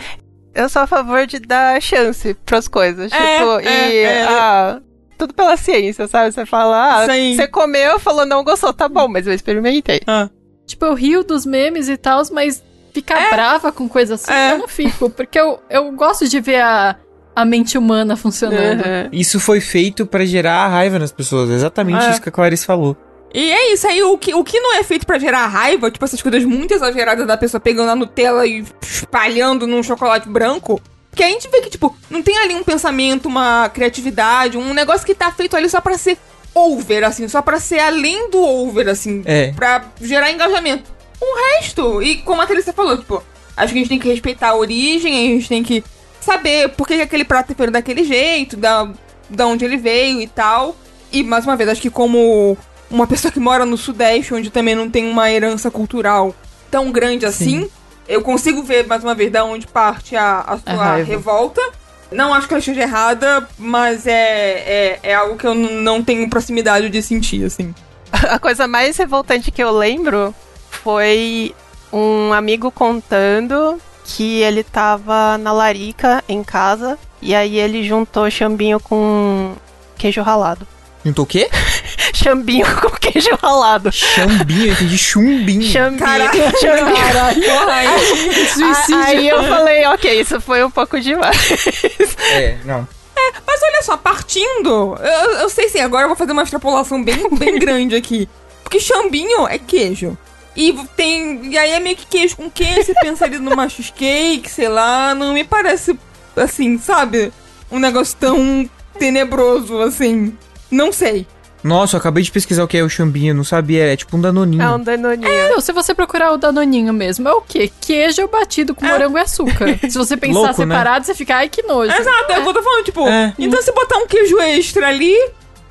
[SPEAKER 5] eu sou a favor de dar chance pras coisas.
[SPEAKER 4] É,
[SPEAKER 5] tipo,
[SPEAKER 4] é,
[SPEAKER 5] e.
[SPEAKER 4] é.
[SPEAKER 5] Ah, tudo pela ciência, sabe? Você fala, ah,
[SPEAKER 4] Sim.
[SPEAKER 5] você comeu, falou não gostou, tá bom, mas eu experimentei.
[SPEAKER 1] tipo, eu rio dos memes e tal, mas ficar brava com coisa assim,
[SPEAKER 4] É.
[SPEAKER 1] eu não fico. Porque eu, eu gosto de ver a, a mente humana funcionando.
[SPEAKER 5] Uhum.
[SPEAKER 3] Isso foi feito pra gerar raiva nas pessoas, exatamente
[SPEAKER 4] É.
[SPEAKER 3] isso que a Clarice falou.
[SPEAKER 4] E é isso aí, o que, o que não é feito pra gerar raiva, tipo essas coisas muito exageradas da pessoa pegando a Nutella e espalhando num chocolate branco, que a gente vê que, tipo, não tem ali um pensamento, uma criatividade, um negócio que tá feito ali só pra ser over, assim, só pra ser além do over, assim,
[SPEAKER 3] É.
[SPEAKER 4] pra gerar engajamento. O resto, e como a Theresa falou, tipo, acho que a gente tem que respeitar a origem, a gente tem que saber por que que aquele prato é feito daquele jeito, da, da onde ele veio e tal. E, mais uma vez, acho que como uma pessoa que mora no Sudeste, onde também não tem uma herança cultural tão grande assim, eu consigo ver, mais uma vez, da onde parte a, a sua
[SPEAKER 1] raiva.
[SPEAKER 4] revolta. Não acho que ela esteja errada, mas é, é, é algo que eu não tenho proximidade de sentir, assim.
[SPEAKER 5] A coisa mais revoltante que eu lembro foi um amigo contando que ele tava na larica em casa e aí ele juntou chambinho com queijo ralado.
[SPEAKER 3] Juntou o quê?
[SPEAKER 5] Chambinho com queijo ralado.
[SPEAKER 3] Chambinho, eu entendi chumbinho.
[SPEAKER 5] Chambinho.
[SPEAKER 4] Porra, aí.
[SPEAKER 5] Aí eu falei, ok, isso foi um pouco demais.
[SPEAKER 3] É, não.
[SPEAKER 4] Mas olha só, partindo, eu, eu sei sim, agora eu vou fazer uma extrapolação bem, bem grande aqui. Porque chambinho é queijo. E tem. E aí é meio que queijo com queijo, você pensa ali numa cheesecake, sei lá, não me parece assim, sabe? Um negócio tão tenebroso assim. Não sei.
[SPEAKER 3] Nossa, eu acabei de pesquisar o que é o chambinho, não sabia, é tipo um danoninho.
[SPEAKER 5] É um danoninho.
[SPEAKER 1] Não, se você procurar o danoninho mesmo, é o quê? Queijo batido com morango e açúcar. Se você pensar
[SPEAKER 3] Louco, né?
[SPEAKER 1] separado, você fica, ai, que nojo.
[SPEAKER 4] Exato, é o que eu tô falando, tipo,
[SPEAKER 3] É.
[SPEAKER 4] então se botar um queijo extra ali.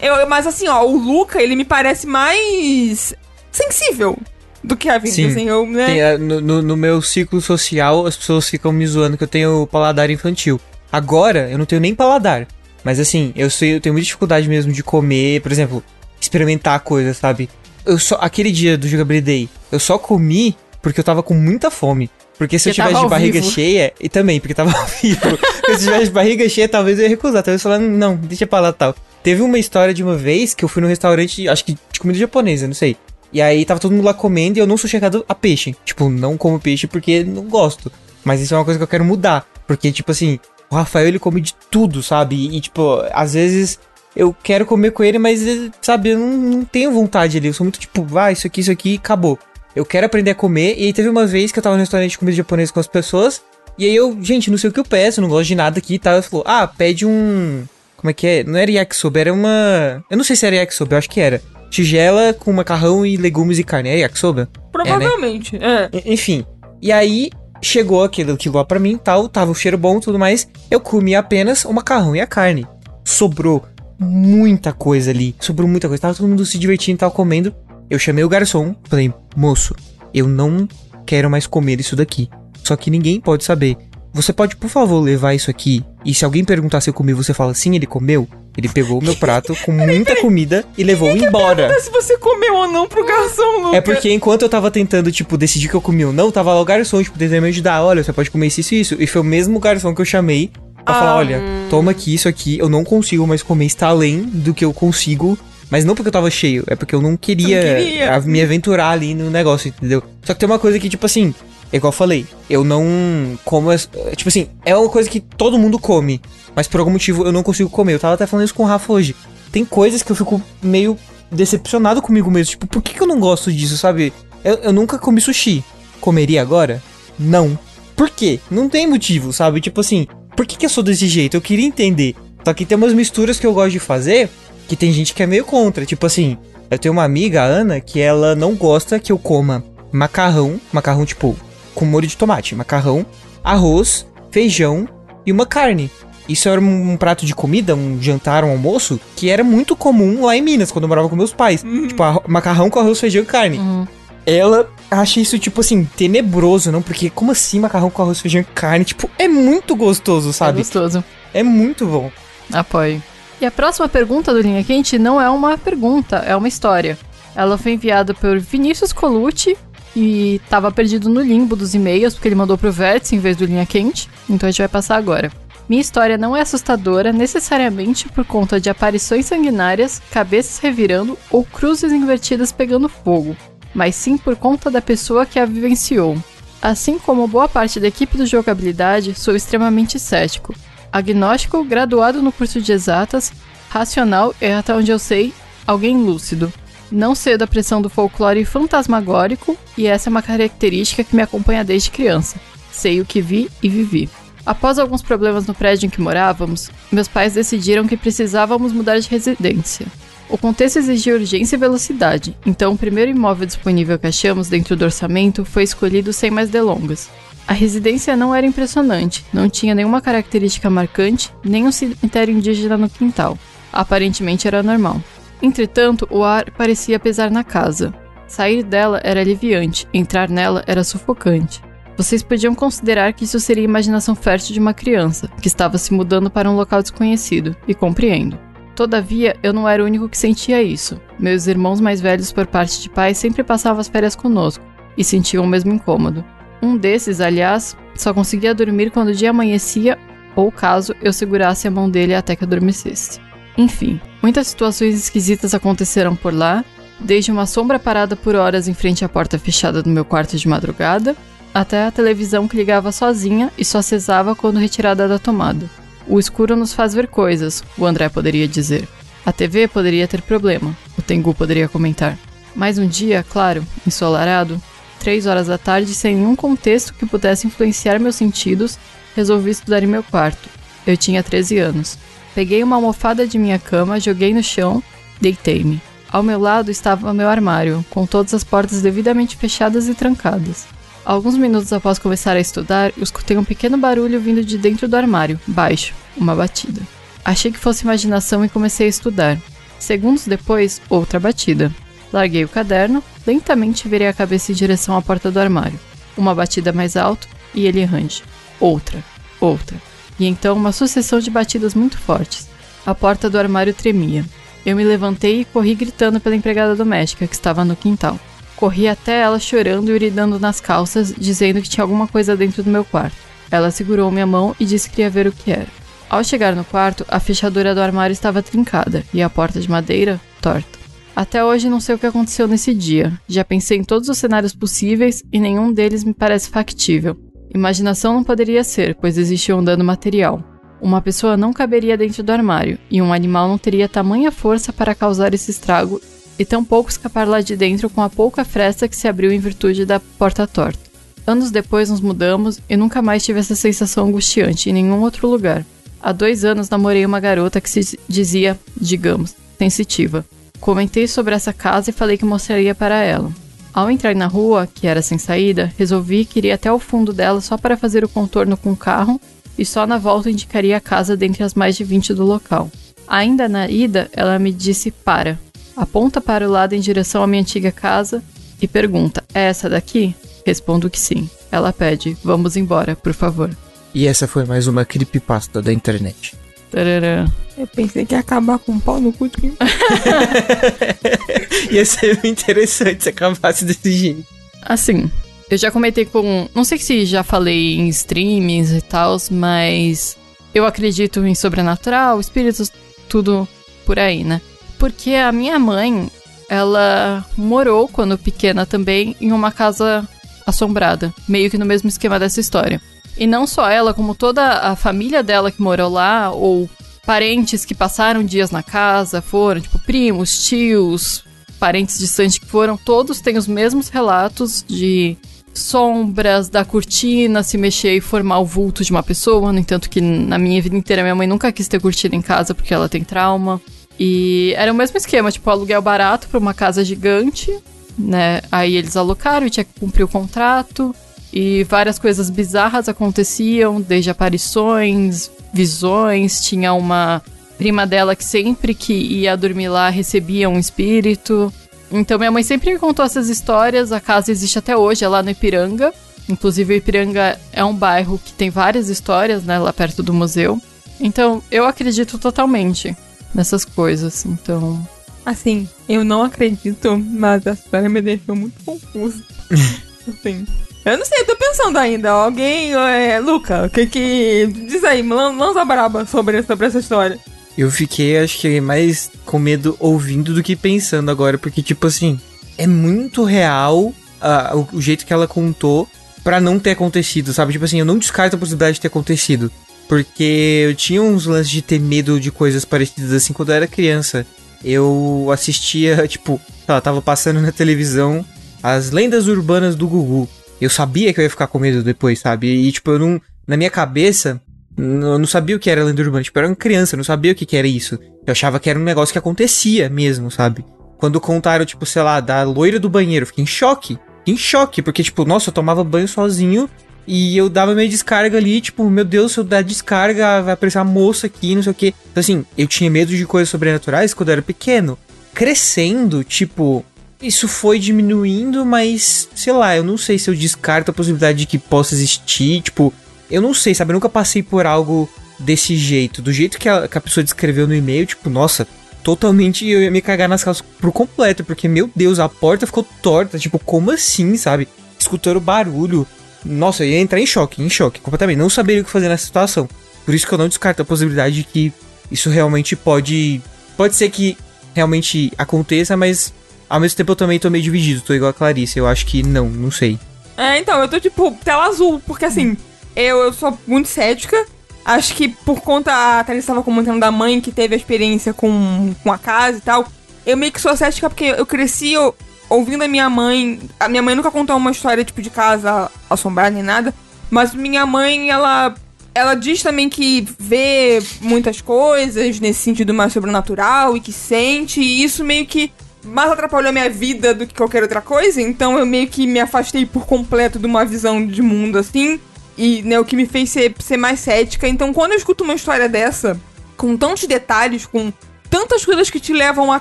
[SPEAKER 4] Eu, mas assim, ó, o Luca, ele me parece mais sensível do que a vida,
[SPEAKER 3] Sim.
[SPEAKER 4] assim, eu, né?
[SPEAKER 3] Tem, ah, no, no- meu ciclo social, as pessoas ficam me zoando que eu tenho paladar infantil. Agora, eu não tenho nem paladar. Mas assim, eu, sei, eu tenho muita dificuldade mesmo de comer, por exemplo, experimentar coisas, sabe? Eu só, aquele dia do Jogability Day, eu só comi porque eu tava com muita fome. Porque se
[SPEAKER 1] Porque
[SPEAKER 3] eu tivesse de barriga
[SPEAKER 1] vivo.
[SPEAKER 3] cheia, e também, porque tava ao vivo. Se eu tivesse de barriga cheia, talvez eu ia recusar. Talvez eu falar, não, deixa pra lá tal. Teve uma história de uma vez que eu fui num restaurante, acho que de comida japonesa, não sei. E aí tava todo mundo lá comendo e eu não sou chegado a peixe. Tipo, não como peixe porque não gosto. Mas isso é uma coisa que eu quero mudar. Porque, tipo assim, o Rafael ele come de tudo, sabe? E, tipo, às vezes eu quero comer com ele, mas, sabe, eu não, não tenho vontade ali. Eu sou muito tipo, vai, isso aqui, isso aqui, acabou. Eu quero aprender a comer. E aí teve uma vez que eu tava no restaurante de comida japonesa com as pessoas. E aí eu, gente, não sei o que eu peço, não gosto de nada aqui e tal. Ela falou, ah, pede um. Como é que é? Não era yakisoba, era uma. Eu não sei se era yakisoba, eu acho que era. Tigela com macarrão e legumes e carne. É yakisoba?
[SPEAKER 4] Provavelmente, é.
[SPEAKER 3] E- Enfim. E aí, chegou aquele aquilo lá pra mim tal, tava o cheiro bom e tudo mais. Eu comi apenas o macarrão e a carne. Sobrou muita coisa ali. Sobrou muita coisa. Tava todo mundo se divertindo e tal, comendo. Eu chamei o garçom, falei, moço, eu não quero mais comer isso daqui. Só que ninguém pode saber. Você pode, por favor, levar isso aqui? E se alguém perguntar se eu comi, você fala sim, ele comeu? Ele pegou o meu prato com muita comida e levou embora.
[SPEAKER 4] Pergunta se você comeu ou não pro garçom, Luca.
[SPEAKER 3] É porque enquanto eu tava tentando, tipo, decidir que eu comi ou não, tava lá o garçom, tipo, tentando me ajudar. Olha, você pode comer isso, isso, isso. E foi o mesmo garçom que eu chamei pra
[SPEAKER 4] Ah,
[SPEAKER 3] falar, olha, toma aqui isso aqui, eu não consigo mais comer, está além do que eu consigo. Mas não porque eu tava cheio, é porque eu não queria,
[SPEAKER 4] Não queria.
[SPEAKER 3] me aventurar ali no negócio, entendeu? Só que tem uma coisa que, tipo assim, é igual eu falei, eu não como. Tipo assim, é uma coisa que todo mundo come, mas por algum motivo eu não consigo comer. Eu tava até falando isso com o Rafa hoje. Tem coisas que eu fico meio decepcionado comigo mesmo. Tipo, por que, que eu não gosto disso, sabe? Eu, eu nunca comi sushi. Comeria agora? Não. Por quê? Não tem motivo, sabe? Tipo assim, por que, que eu sou desse jeito? Eu queria entender. Só que tem umas misturas que eu gosto de fazer que tem gente que é meio contra. Tipo assim, eu tenho uma amiga, a Ana, que ela não gosta que eu coma macarrão, macarrão tipo com molho de tomate, macarrão, arroz, feijão e uma carne. Isso era um, prato de comida, um jantar, um almoço, que era muito comum lá em Minas, quando eu morava com meus pais. Tipo, arro- macarrão com arroz, feijão e carne.
[SPEAKER 1] Uhum.
[SPEAKER 3] Ela acha isso, tipo assim, tenebroso, não? Porque como assim macarrão com arroz, feijão e carne? Tipo, é muito gostoso,
[SPEAKER 1] É
[SPEAKER 3] sabe?
[SPEAKER 1] gostoso.
[SPEAKER 3] É muito bom.
[SPEAKER 1] Apoio. E a próxima pergunta do Linha Quente não é uma pergunta, é uma história. Ela foi enviada por Vinícius Colucci e estava perdido no limbo dos e-mails, porque ele mandou pro Vértice em vez do Linha Quente. Então a gente vai passar agora. Minha história não é assustadora necessariamente por conta de aparições sanguinárias, cabeças revirando ou cruzes invertidas pegando fogo, mas sim por conta da pessoa que a vivenciou. Assim como boa parte da equipe do jogabilidade, sou extremamente cético. Agnóstico, graduado no curso de exatas, racional e, até onde eu sei, alguém lúcido. Não cedo à pressão do folclore fantasmagórico, e essa é uma característica que me acompanha desde criança. Sei o que vi e vivi. Após alguns problemas no prédio em que morávamos, meus pais decidiram que precisávamos mudar de residência. O contexto exigia urgência e velocidade, então o primeiro imóvel disponível que achamos dentro do orçamento foi escolhido sem mais delongas. A residência não era impressionante, não tinha nenhuma característica marcante, nem um cemitério indígena no quintal. Aparentemente era normal. Entretanto, o ar parecia pesar na casa. Sair dela era aliviante, entrar nela era sufocante. Vocês podiam considerar que isso seria imaginação fértil de uma criança, que estava se mudando para um local desconhecido, e compreendo. Todavia, eu não era o único que sentia isso. Meus irmãos mais velhos por parte de pai sempre passavam as férias conosco, e sentiam o mesmo incômodo. Um desses, aliás, só conseguia dormir quando o dia amanhecia ou caso eu segurasse a mão dele até que adormecesse. Enfim, muitas situações esquisitas aconteceram por lá, desde uma sombra parada por horas em frente à porta fechada do meu quarto de madrugada, até a televisão que ligava sozinha e só cessava quando retirada da tomada. O escuro nos faz ver coisas, o André poderia dizer. A TV poderia ter problema, o Tengu poderia comentar. Mas um dia, claro, ensolarado, três horas da tarde, sem nenhum contexto que pudesse influenciar meus sentidos, resolvi estudar em meu quarto. Eu tinha 13 anos. Peguei uma almofada de minha cama, joguei no chão, deitei-me. Ao meu lado estava meu armário, com todas as portas devidamente fechadas e trancadas. Alguns minutos após começar a estudar, eu escutei um pequeno barulho vindo de dentro do armário, baixo, uma batida. Achei que fosse imaginação e comecei a estudar. Segundos depois, outra batida. Larguei o caderno, lentamente virei a cabeça em direção à porta do armário. Uma batida mais alto e ele errante. Outra, outra. E então uma sucessão de batidas muito fortes. A porta do armário tremia. Eu me levantei e corri gritando pela empregada doméstica que estava no quintal. Corri até ela chorando e urinando nas calças, dizendo que tinha alguma coisa dentro do meu quarto. Ela segurou minha mão e disse que queria ver o que era. Ao chegar no quarto, a fechadura do armário estava trincada e a porta de madeira torta. Até hoje não sei o que aconteceu nesse dia. Já pensei em todos os cenários possíveis e nenhum deles me parece factível. Imaginação não poderia ser, pois existia um dano material. Uma pessoa não caberia dentro do armário, e um animal não teria tamanha força para causar esse estrago e tampouco escapar lá de dentro com a pouca fresta que se abriu em virtude da porta torta. Anos depois nos mudamos e nunca mais tive essa sensação angustiante em nenhum outro lugar. Há dois anos namorei uma garota que se dizia, digamos, sensitiva. Comentei sobre essa casa e falei que mostraria para ela. Ao entrar na rua, que era sem saída, resolvi que iria até o fundo dela só para fazer o contorno com o carro e só na volta indicaria a casa dentre as mais de 20 do local. Ainda na ida, ela me disse para. Aponta para o lado em direção à minha antiga casa e pergunta: É essa daqui? Respondo que sim. Ela pede: Vamos embora, por favor.
[SPEAKER 3] E essa foi mais uma creepypasta da internet.
[SPEAKER 1] Tarará.
[SPEAKER 4] Eu pensei que ia acabar com um pau no cu de
[SPEAKER 3] Ia ser interessante se acabasse desse jeito.
[SPEAKER 1] Assim, eu já comentei com. Não sei se já falei em streamings e tal, mas eu acredito em sobrenatural, espíritos, tudo por aí, né? Porque a minha mãe, ela morou, quando pequena também, em uma casa assombrada, meio que no mesmo esquema dessa história. E não só ela, como toda a família dela que morou lá, ou parentes que passaram dias na casa, foram, tipo, primos, tios, parentes distantes que foram, todos têm os mesmos relatos de sombras da cortina se mexer e formar o vulto de uma pessoa. No entanto, que na minha vida inteira minha mãe nunca quis ter cortina em casa porque ela tem trauma. E era o mesmo esquema, tipo, aluguel barato pra uma casa gigante, né? Aí eles alocaram e tinha que cumprir o contrato. E várias coisas bizarras aconteciam, desde aparições, visões. Tinha uma prima dela que sempre que ia dormir lá recebia um espírito. Então minha mãe sempre me contou essas histórias. A casa existe até hoje, é lá no Ipiranga. Inclusive o Ipiranga é um bairro que tem várias histórias, né, lá perto do museu. Então eu acredito totalmente nessas coisas. Então
[SPEAKER 4] Assim, eu não acredito, mas a história me deixou muito confusa. assim. Eu não sei, eu tô pensando ainda. Alguém. É, Luca, o que que. Diz aí, lan- lança braba sobre, sobre essa história.
[SPEAKER 3] Eu fiquei, acho que, mais com medo ouvindo do que pensando agora, porque, tipo assim, é muito real ah, o, o jeito que ela contou pra não ter acontecido, sabe? Tipo assim, eu não descarto a possibilidade de ter acontecido. Porque eu tinha uns lances de ter medo de coisas parecidas assim quando eu era criança. Eu assistia, tipo, lá, tava passando na televisão as lendas urbanas do Gugu. Eu sabia que eu ia ficar com medo depois, sabe? E, tipo, eu não. Na minha cabeça, eu não sabia o que era lenda urbana. Tipo, eu era uma criança, eu não sabia o que, que era isso. Eu achava que era um negócio que acontecia mesmo, sabe? Quando contaram, tipo, sei lá, da loira do banheiro, eu fiquei em choque. Fiquei em choque, porque, tipo, nossa, eu tomava banho sozinho e eu dava minha descarga ali, tipo, meu Deus, se eu der descarga, vai aparecer uma moça aqui, não sei o quê. Então, assim, eu tinha medo de coisas sobrenaturais quando eu era pequeno. Crescendo, tipo, isso foi diminuindo, mas sei lá, eu não sei se eu descarto a possibilidade de que possa existir. Tipo, eu não sei, sabe? Eu nunca passei por algo desse jeito. Do jeito que a, que a pessoa descreveu no e-mail, tipo, nossa, totalmente eu ia me cagar nas calças por completo, porque, meu Deus, a porta ficou torta. Tipo, como assim, sabe? Escutando barulho. Nossa, eu ia entrar em choque, em choque, completamente. Não saberia o que fazer nessa situação. Por isso que eu não descarto a possibilidade de que isso realmente pode. Pode ser que realmente aconteça, mas ao mesmo tempo eu também tô meio dividido, tô igual a Clarice. Eu acho que não, não sei.
[SPEAKER 4] É, então, eu tô tipo, tela azul, porque assim, eu, eu sou muito cética. Acho que por conta, a Thalys estava comentando da mãe que teve a experiência com, com a casa e tal. Eu meio que sou cética porque eu cresci eu- ouvindo a minha mãe. A minha mãe nunca contou uma história tipo de casa assombrada nem nada. Mas minha mãe, ela. Ela diz também que vê muitas coisas nesse sentido mais sobrenatural e que sente, e isso meio que mais atrapalhou a minha vida do que qualquer outra coisa, então eu meio que me afastei por completo de uma visão de mundo assim, e né, o que me fez ser, ser mais cética. Então quando eu escuto uma história dessa, com tantos detalhes, com tantas coisas que te levam a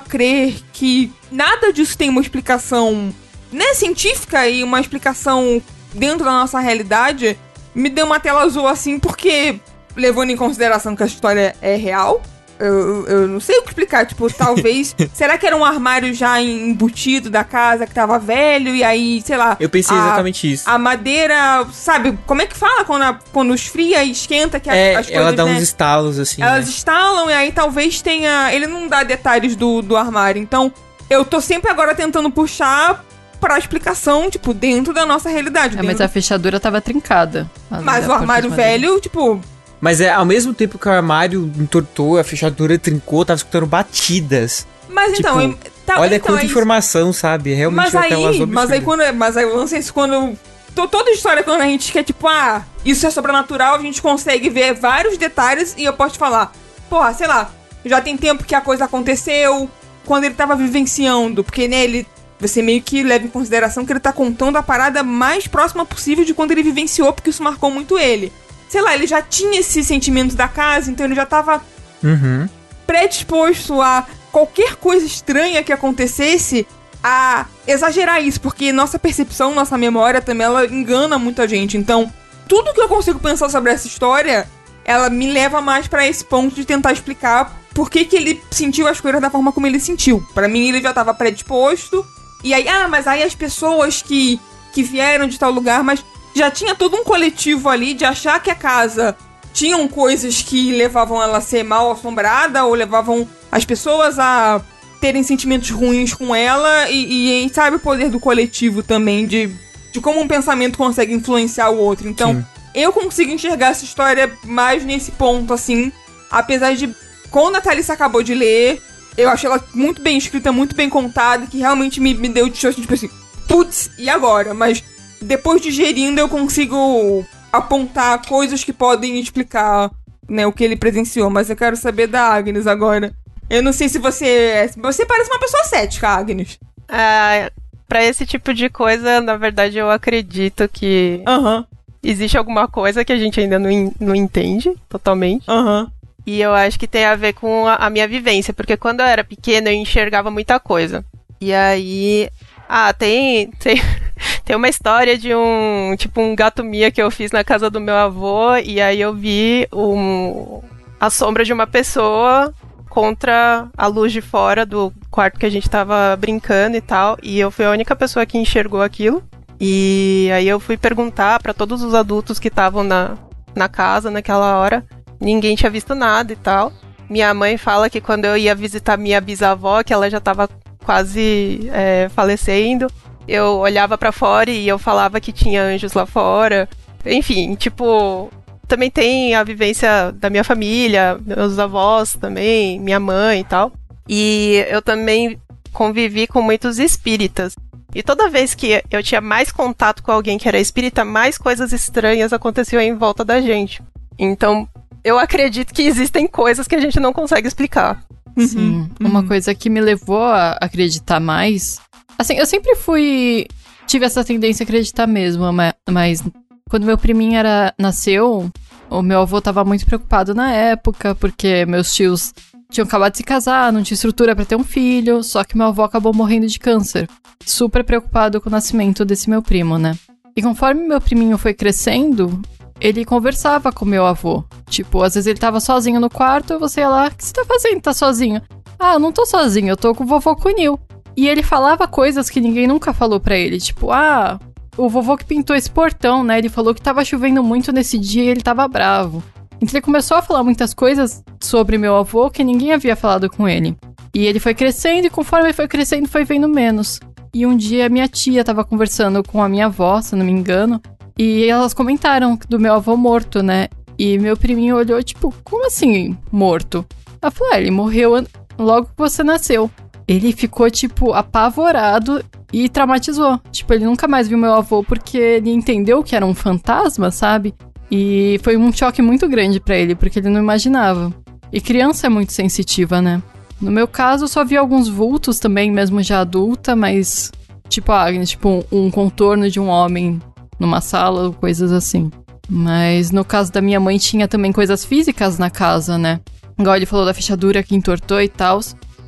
[SPEAKER 4] crer que nada disso tem uma explicação né, científica e uma explicação dentro da nossa realidade, me deu uma tela azul assim, porque levando em consideração que a história é real. Eu, eu não sei o que explicar, tipo, talvez. será que era um armário já embutido da casa que tava velho e aí, sei lá.
[SPEAKER 3] Eu pensei
[SPEAKER 4] a-
[SPEAKER 3] exatamente isso.
[SPEAKER 4] A madeira, sabe, como é que fala quando, a- quando esfria e esquenta que a-
[SPEAKER 3] é,
[SPEAKER 4] as coisas,
[SPEAKER 3] ela dá
[SPEAKER 4] né?
[SPEAKER 3] uns estalos assim.
[SPEAKER 4] Elas
[SPEAKER 3] né?
[SPEAKER 4] instalam e aí talvez tenha. Ele não dá detalhes do, do armário. Então, eu tô sempre agora tentando puxar pra explicação, tipo, dentro da nossa realidade.
[SPEAKER 1] É, mas a fechadura tava trincada.
[SPEAKER 4] mas o armário
[SPEAKER 1] velho
[SPEAKER 4] velho, tipo.
[SPEAKER 3] Mas é ao mesmo tempo que o armário entortou, a fechadura trincou, tava escutando batidas.
[SPEAKER 4] Mas
[SPEAKER 3] Tipo,
[SPEAKER 4] então. tá-
[SPEAKER 3] Olha
[SPEAKER 4] então,
[SPEAKER 3] quanta
[SPEAKER 4] é
[SPEAKER 3] informação, sabe? É Realmente
[SPEAKER 4] Mas aí, mas aí quando. Mas aí o lance é isso quando. to- Toda história quando a gente quer, tipo, ah, isso é sobrenatural, a gente consegue ver vários detalhes e eu posso te falar, porra, sei lá, já tem tempo que a coisa aconteceu, quando ele tava vivenciando, porque né, ele você meio que leva em consideração que ele tá contando a parada mais próxima possível de quando ele vivenciou, porque isso marcou muito ele. Sei lá, ele já tinha esse sentimento da casa, então ele já tava
[SPEAKER 3] Uhum.
[SPEAKER 4] predisposto a qualquer coisa estranha que acontecesse a exagerar isso, porque nossa percepção, nossa memória também, ela engana muita gente. Então, tudo que eu consigo pensar sobre essa história, ela me leva mais pra esse ponto de tentar explicar por que, que ele sentiu as coisas da forma como ele sentiu. Pra mim, ele já tava predisposto. E aí, ah, mas aí as pessoas que, que vieram de tal lugar, mas já tinha todo um coletivo ali de achar que a casa tinham coisas que levavam ela a ser mal assombrada ou levavam as pessoas a terem sentimentos ruins com ela e, e sabe o poder do coletivo também de, de como um pensamento consegue influenciar o outro. Então,
[SPEAKER 3] Sim.
[SPEAKER 4] eu consigo enxergar essa história mais nesse ponto, assim, apesar de quando a Thalissa acabou de ler, eu achei ela muito bem escrita, muito bem contada, que realmente me, me deu de tipo assim, putz, e agora? Mas depois digerindo eu consigo apontar coisas que podem explicar, né, o que ele presenciou, mas eu quero saber da Agnes agora. Eu não sei se você. Você parece uma pessoa cética, Agnes.
[SPEAKER 5] Ah, pra esse tipo de coisa, na verdade, eu acredito que
[SPEAKER 4] Aham,
[SPEAKER 5] existe alguma coisa que a gente ainda não, não entende totalmente.
[SPEAKER 4] aham.
[SPEAKER 5] E eu acho que tem a ver com a, a minha vivência, porque quando eu era pequena eu enxergava muita coisa. E aí. Ah, tem, tem, tem uma história de um. Tipo, um gato mia que eu fiz na casa do meu avô, e aí eu vi um, a sombra de uma pessoa contra a luz de fora do quarto que a gente tava brincando e tal. E eu fui a única pessoa que enxergou aquilo. E aí eu fui perguntar pra todos os adultos que estavam na, na casa naquela hora. Ninguém tinha visto nada e tal. Minha mãe fala que quando eu ia visitar minha bisavó, que ela já tava quase é, falecendo, eu olhava pra fora e eu falava que tinha anjos lá fora. Enfim, tipo, também tem a vivência da minha família, meus avós também, minha mãe e tal. E eu também convivi com muitos espíritas. E toda vez que eu tinha mais contato com alguém que era espírita, mais coisas estranhas aconteciam em volta da gente. Então, eu acredito que existem coisas que a gente não consegue explicar.
[SPEAKER 1] Sim. Uma coisa que me levou a acreditar mais. Assim, eu sempre fui. Tive essa tendência a acreditar mesmo, ma- mas quando meu priminho era, nasceu, o meu avô tava muito preocupado na época, porque meus tios tinham acabado de se casar, não tinha estrutura pra ter um filho, só que meu avô acabou morrendo de câncer. Super preocupado com o nascimento desse meu primo, né? E conforme meu priminho foi crescendo, ele conversava com meu avô. Tipo, às vezes ele tava sozinho no quarto, você ia lá, o que você tá fazendo? Tá sozinho? Ah, eu não tô sozinho, eu tô com o vovô Cunil. E ele falava coisas que ninguém nunca falou pra ele, tipo, ah, o vovô que pintou esse portão, né? Ele falou que tava chovendo muito nesse dia e ele tava bravo. Então ele começou a falar muitas coisas sobre meu avô que ninguém havia falado com ele. E ele foi crescendo e conforme ele foi crescendo, foi vendo menos. E um dia minha tia tava conversando com a minha avó, se não me engano, e elas comentaram do meu avô morto, né? E meu priminho olhou, tipo, como assim morto? Ela falou, ah, ele morreu logo que você nasceu. Ele ficou, tipo, apavorado e traumatizou. Tipo, ele nunca mais viu meu avô porque ele entendeu que era um fantasma, sabe? E foi um choque muito grande pra ele, porque ele não imaginava. E criança é muito sensitiva, né? No meu caso, eu só vi alguns vultos também, mesmo já adulta, mas. Tipo tipo um contorno de um homem numa sala, coisas assim. Mas no caso da minha mãe, tinha também coisas físicas na casa, né? Igual ele falou da fechadura que entortou e tal.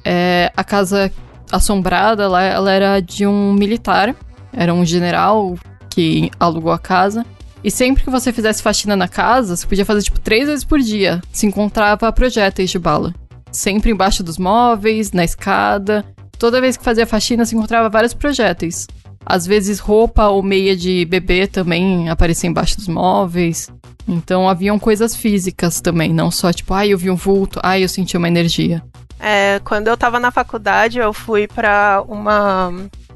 [SPEAKER 1] É, a casa assombrada lá, ela era de um militar. Era um general que alugou a casa. E sempre que você fizesse faxina na casa, você podia fazer tipo três vezes por dia. Se encontrava projéteis de bala. Sempre embaixo dos móveis, na escada. Toda vez que fazia faxina, se encontrava vários projéteis. Às vezes roupa ou meia de bebê também aparecia embaixo dos móveis. Então haviam coisas físicas também, não só tipo, ai, eu vi um vulto, ai, eu senti uma energia.
[SPEAKER 5] É, quando eu tava na faculdade, eu fui pra uma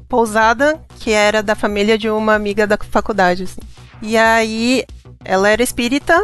[SPEAKER 5] pousada que era da família de uma amiga da faculdade. assim. E aí, ela era espírita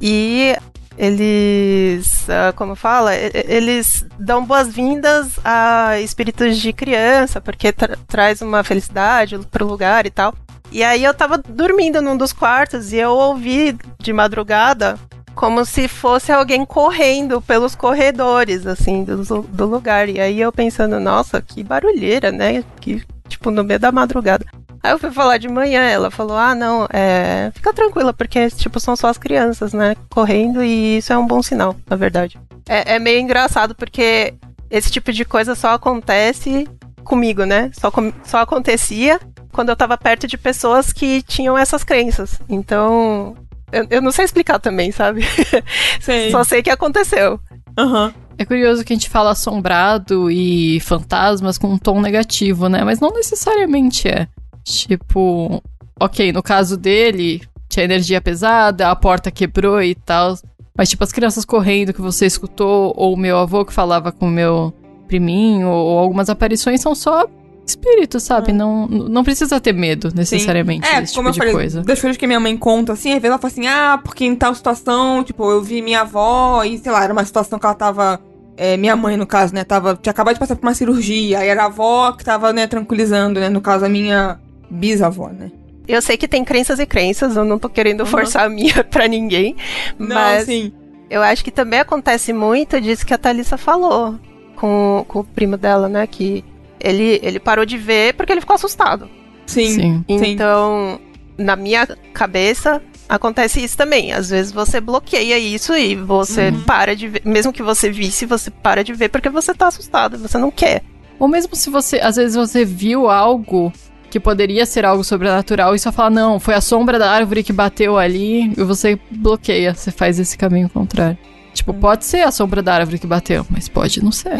[SPEAKER 5] e eles, ah, como fala, eles dão boas-vindas a espíritos de criança, porque tra- traz uma felicidade pro lugar e tal. E aí eu tava dormindo num dos quartos e eu ouvi de madrugada como se fosse alguém correndo pelos corredores, assim, do, do lugar. E aí eu pensando, nossa, que barulheira, né? Que, tipo, no meio da madrugada. Aí eu fui falar de manhã, ela falou: ah, não, é, fica tranquila, porque, tipo, são só as crianças, né, correndo, e isso é um bom sinal, na verdade. É, é meio engraçado, porque esse tipo de coisa só acontece comigo, né? Só, com, só acontecia quando eu tava perto de pessoas que tinham essas crenças. Então, eu, eu não sei explicar também, sabe?
[SPEAKER 4] Sei.
[SPEAKER 5] Só sei que aconteceu.
[SPEAKER 4] Aham.
[SPEAKER 1] É curioso que a gente fala assombrado e fantasmas com um tom negativo, né? Mas não necessariamente é. Tipo, ok, no caso dele, tinha energia pesada, a porta quebrou e tal. Mas, tipo, as crianças correndo que você escutou, ou o meu avô que falava com o meu priminho, ou algumas aparições são só espíritos, sabe? Não, não precisa ter medo, necessariamente,
[SPEAKER 4] É,
[SPEAKER 1] desse
[SPEAKER 4] como
[SPEAKER 1] tipo
[SPEAKER 4] eu
[SPEAKER 1] de
[SPEAKER 4] falei,
[SPEAKER 1] coisa.
[SPEAKER 4] das coisas que minha mãe conta, assim, às vezes ela fala assim, ah, porque em tal situação, tipo, eu vi minha avó e, sei lá, era uma situação que ela tava. é, minha mãe, no caso, né, tava, tinha acabado de passar por uma cirurgia, aí era a avó que tava, né, tranquilizando, né, no caso, a minha bisavó, né.
[SPEAKER 5] Eu sei que tem crenças e crenças, eu não tô querendo
[SPEAKER 4] Uhum.
[SPEAKER 5] forçar a minha pra ninguém.
[SPEAKER 4] Não,
[SPEAKER 5] mas
[SPEAKER 4] assim,
[SPEAKER 5] eu acho que também acontece muito disso que a Thalissa falou com, com o primo dela, né? Que ele, ele parou de ver porque ele ficou assustado.
[SPEAKER 4] sim,
[SPEAKER 1] Sim.
[SPEAKER 4] sim.
[SPEAKER 5] Então, na minha cabeça, acontece isso também. Às vezes você bloqueia isso e você
[SPEAKER 4] Uhum.
[SPEAKER 5] para de ver. Mesmo que você visse, você para de ver porque você tá assustado, você não quer.
[SPEAKER 1] Ou mesmo se você, às vezes você viu algo que poderia ser algo sobrenatural e só fala, não, foi a sombra da árvore que bateu ali, e você bloqueia, você faz esse caminho contrário. Tipo, pode ser a sombra da árvore que bateu, mas pode não ser.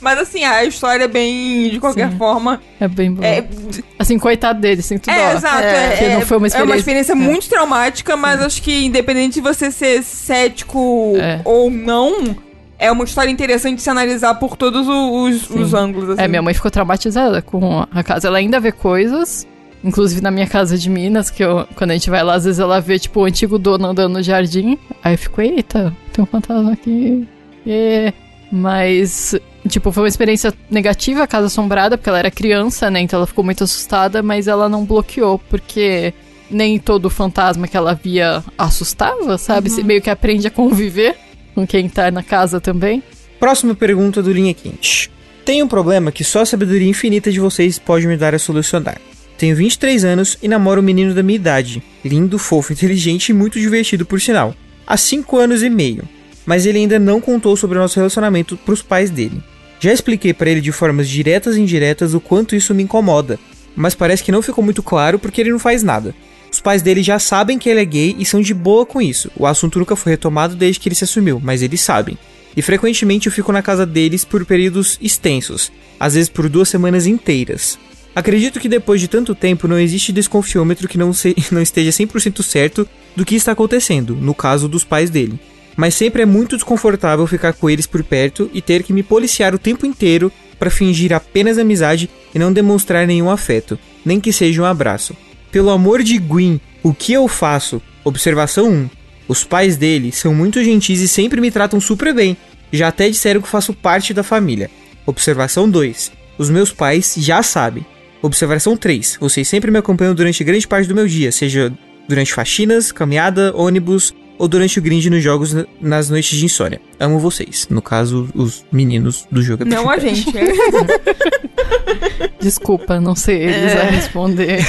[SPEAKER 4] Mas assim, a história é bem, de qualquer
[SPEAKER 1] Sim.
[SPEAKER 4] forma,
[SPEAKER 1] É bem bom.
[SPEAKER 4] é,
[SPEAKER 1] Assim, coitado dele, sinto dó.
[SPEAKER 4] É, exato.
[SPEAKER 5] É,
[SPEAKER 4] É,
[SPEAKER 1] que não foi uma
[SPEAKER 4] é uma
[SPEAKER 1] experiência-
[SPEAKER 4] experiência muito traumática, mas acho que independente de você ser cético
[SPEAKER 1] É.
[SPEAKER 4] ou não, é uma história interessante de se analisar por todos os, os ângulos. Assim.
[SPEAKER 1] É, minha mãe ficou traumatizada com a casa. Ela ainda vê coisas, inclusive na minha casa de Minas, que eu, quando a gente vai lá, às vezes ela vê, tipo, o antigo dono andando no jardim. Aí eu fico, eita, tem um fantasma aqui. É. Mas, tipo, foi uma experiência negativa a casa assombrada, porque ela era criança, né? Então ela ficou muito assustada, mas ela não bloqueou, porque nem todo fantasma que ela via assustava, sabe? Você meio que aprende a conviver com quem tá na casa também.
[SPEAKER 3] Próxima pergunta do Linha Quente. Tem um problema que só a sabedoria infinita de vocês pode me dar a solucionar. Tenho 23 anos e namoro um menino da minha idade. Lindo, fofo, inteligente e muito divertido por sinal. Há 5 anos e meio. Mas ele ainda não contou sobre o nosso relacionamento pros pais dele. Já expliquei pra ele de formas diretas e indiretas o quanto isso me incomoda. Mas parece que não ficou muito claro porque ele não faz nada. Os pais dele já sabem que ele é gay e são de boa com isso. O assunto nunca foi retomado desde que ele se assumiu, mas eles sabem. E frequentemente eu fico na casa deles por períodos extensos, às vezes por duas semanas inteiras. Acredito que depois de tanto tempo não existe desconfiômetro que não, se- não esteja 100% certo do que está acontecendo, no caso dos pais dele. Mas sempre é muito desconfortável ficar com eles por perto e ter que me policiar o tempo inteiro para fingir apenas amizade e não demonstrar nenhum afeto, nem que seja um abraço. Pelo amor de Gwyn, o que eu faço? Observação 1. Os pais dele são muito gentis e sempre me tratam super bem. Já até disseram que faço parte da família. Observação 2. Os meus pais já sabem. Observação 3. Vocês sempre me acompanham durante grande parte do meu dia, seja durante faxinas, caminhada, ônibus ou durante o grind nos jogos na- nas noites de insônia. Amo vocês. No caso, os meninos do jogo.
[SPEAKER 4] Não a gente. é.
[SPEAKER 1] Desculpa, não sei eles a responder.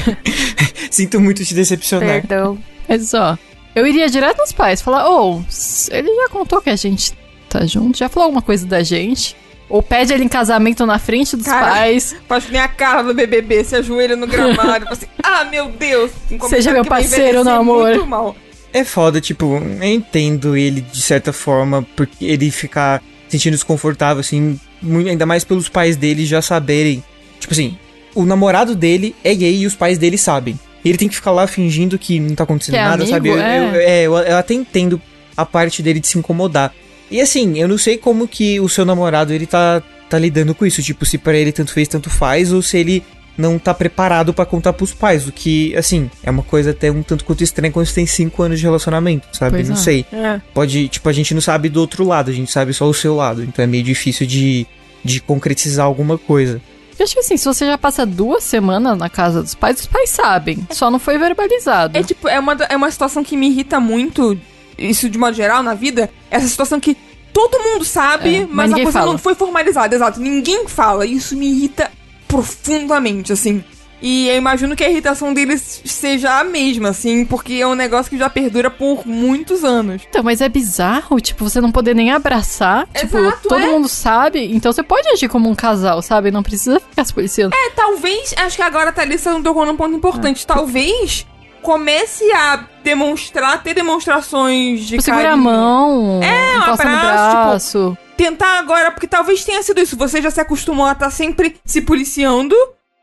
[SPEAKER 3] Sinto muito te decepcionar.
[SPEAKER 5] Perdão.
[SPEAKER 1] Mas ó, eu iria direto nos pais, falar, ô, s- ele já contou que a gente tá junto, já falou alguma coisa da gente. Ou pede ele em casamento na frente dos
[SPEAKER 4] Cara,
[SPEAKER 1] pais.
[SPEAKER 4] Faz que nem a cara do BBB, se ajoelha no gramado. assim, ah, meu Deus.
[SPEAKER 1] Seja meu parceiro no amor.
[SPEAKER 4] Muito mal.
[SPEAKER 3] É foda, tipo, eu entendo ele de certa forma, porque ele ficar sentindo desconfortável, assim, mu- ainda mais pelos pais dele já saberem. Tipo assim, o namorado dele é gay e os pais dele sabem. Ele tem que ficar lá fingindo que não tá acontecendo
[SPEAKER 1] é
[SPEAKER 3] nada,
[SPEAKER 1] amigo,
[SPEAKER 3] sabe? Eu,
[SPEAKER 1] é.
[SPEAKER 3] eu- é, eu, eu até entendo a parte dele de se incomodar. E assim, eu não sei como que o seu namorado ele tá, tá lidando com isso. Tipo, se pra ele tanto fez, tanto faz, ou se ele não tá preparado pra contar pros pais. O que, assim, é uma coisa até um tanto quanto estranha quando você tem 5 anos de relacionamento, sabe?
[SPEAKER 1] Pois
[SPEAKER 3] não
[SPEAKER 1] é.
[SPEAKER 3] sei.
[SPEAKER 4] É.
[SPEAKER 3] Pode, tipo, a gente não sabe do outro lado, a gente sabe só o seu lado. Então é meio difícil de, de concretizar alguma coisa.
[SPEAKER 1] Eu acho que assim, se você já passa duas semanas na casa dos pais, os pais sabem. Só não foi verbalizado.
[SPEAKER 4] É tipo, é uma, é uma situação que me irrita muito, isso de modo geral na vida, essa situação que todo mundo sabe,
[SPEAKER 1] É,
[SPEAKER 4] mas,
[SPEAKER 1] mas
[SPEAKER 4] a coisa
[SPEAKER 1] fala.
[SPEAKER 4] não foi formalizada, exato. Ninguém fala. Isso me irrita profundamente, assim. E eu imagino que a irritação deles seja a mesma, assim, porque é um negócio que já perdura por muitos anos.
[SPEAKER 1] Então, mas é bizarro, tipo, você não poder nem abraçar. tipo,
[SPEAKER 4] Exato,
[SPEAKER 1] todo
[SPEAKER 4] é.
[SPEAKER 1] mundo sabe. Então você pode agir como um casal, sabe? Não precisa ficar se policiando.
[SPEAKER 4] É, talvez, acho que agora a Thalissa não tocou num ponto importante. Talvez comece a demonstrar, ter demonstrações de
[SPEAKER 1] Tipo, segura a
[SPEAKER 4] carinho.
[SPEAKER 1] mão.
[SPEAKER 4] É, um
[SPEAKER 1] encosta no
[SPEAKER 4] abraço, tipo,
[SPEAKER 1] braço.
[SPEAKER 4] Tentar agora, porque talvez tenha sido isso. Você já se acostumou a estar sempre se policiando.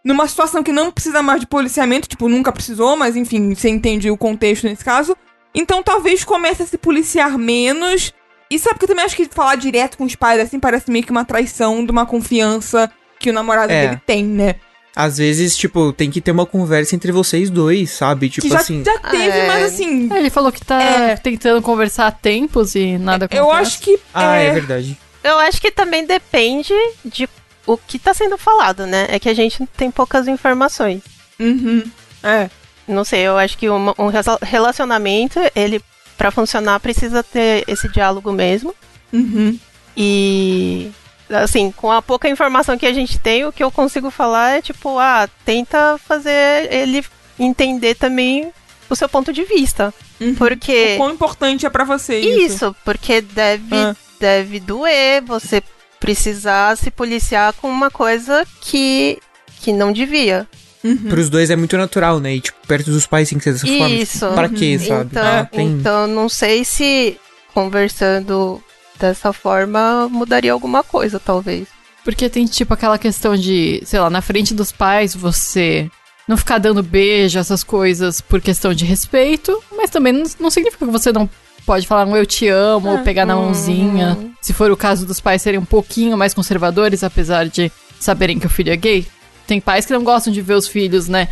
[SPEAKER 4] Numa situação que não precisa mais de policiamento, tipo, nunca precisou, mas enfim, você entende o contexto nesse caso. Então talvez comece a se policiar menos. E sabe que eu também acho que falar direto com os pais assim parece meio que uma traição de uma confiança que o namorado
[SPEAKER 3] É.
[SPEAKER 4] dele tem, né?
[SPEAKER 3] Às vezes, tipo, tem que ter uma conversa entre vocês dois, sabe? Tipo
[SPEAKER 4] que já,
[SPEAKER 3] assim.
[SPEAKER 4] já teve,
[SPEAKER 5] é.
[SPEAKER 4] mas assim.
[SPEAKER 1] É, ele falou que tá
[SPEAKER 4] É.
[SPEAKER 1] tentando conversar há tempos e nada acontece.
[SPEAKER 4] Eu acho que.
[SPEAKER 3] Ah, é
[SPEAKER 4] é,
[SPEAKER 3] verdade.
[SPEAKER 5] Eu acho que também depende de o que tá sendo falado, né? É que a gente tem poucas informações.
[SPEAKER 4] Uhum. É.
[SPEAKER 5] Não sei, eu acho que um resa- relacionamento, ele, pra funcionar, precisa ter esse diálogo mesmo.
[SPEAKER 4] Uhum.
[SPEAKER 5] E assim, com a pouca informação que a gente tem, o que eu consigo falar é tipo, ah, tenta fazer ele entender também o seu ponto de vista.
[SPEAKER 4] Uhum.
[SPEAKER 5] Porque
[SPEAKER 4] O quão importante é pra você isso.
[SPEAKER 5] isso, porque deve
[SPEAKER 4] Ah.
[SPEAKER 5] deve doer você precisar se policiar com uma coisa que que não devia.
[SPEAKER 4] Uhum.
[SPEAKER 3] Pros dois é muito natural, né? E, tipo, perto dos pais tem que ser dessa forma.
[SPEAKER 5] Isso.
[SPEAKER 3] Tipo, pra quê, sabe?
[SPEAKER 5] Então,
[SPEAKER 3] Ah, tem-
[SPEAKER 5] então não sei se conversando dessa forma mudaria alguma coisa, talvez.
[SPEAKER 1] Porque tem, tipo, aquela questão de, sei lá, na frente dos pais você não ficar dando beijo, essas coisas, por questão de respeito, mas também não, não significa que você não pode falar um eu te amo ou pegar na mãozinha. Se for o caso dos pais serem um pouquinho mais conservadores, apesar de saberem que o filho é gay. Tem pais que não gostam de ver os filhos, né,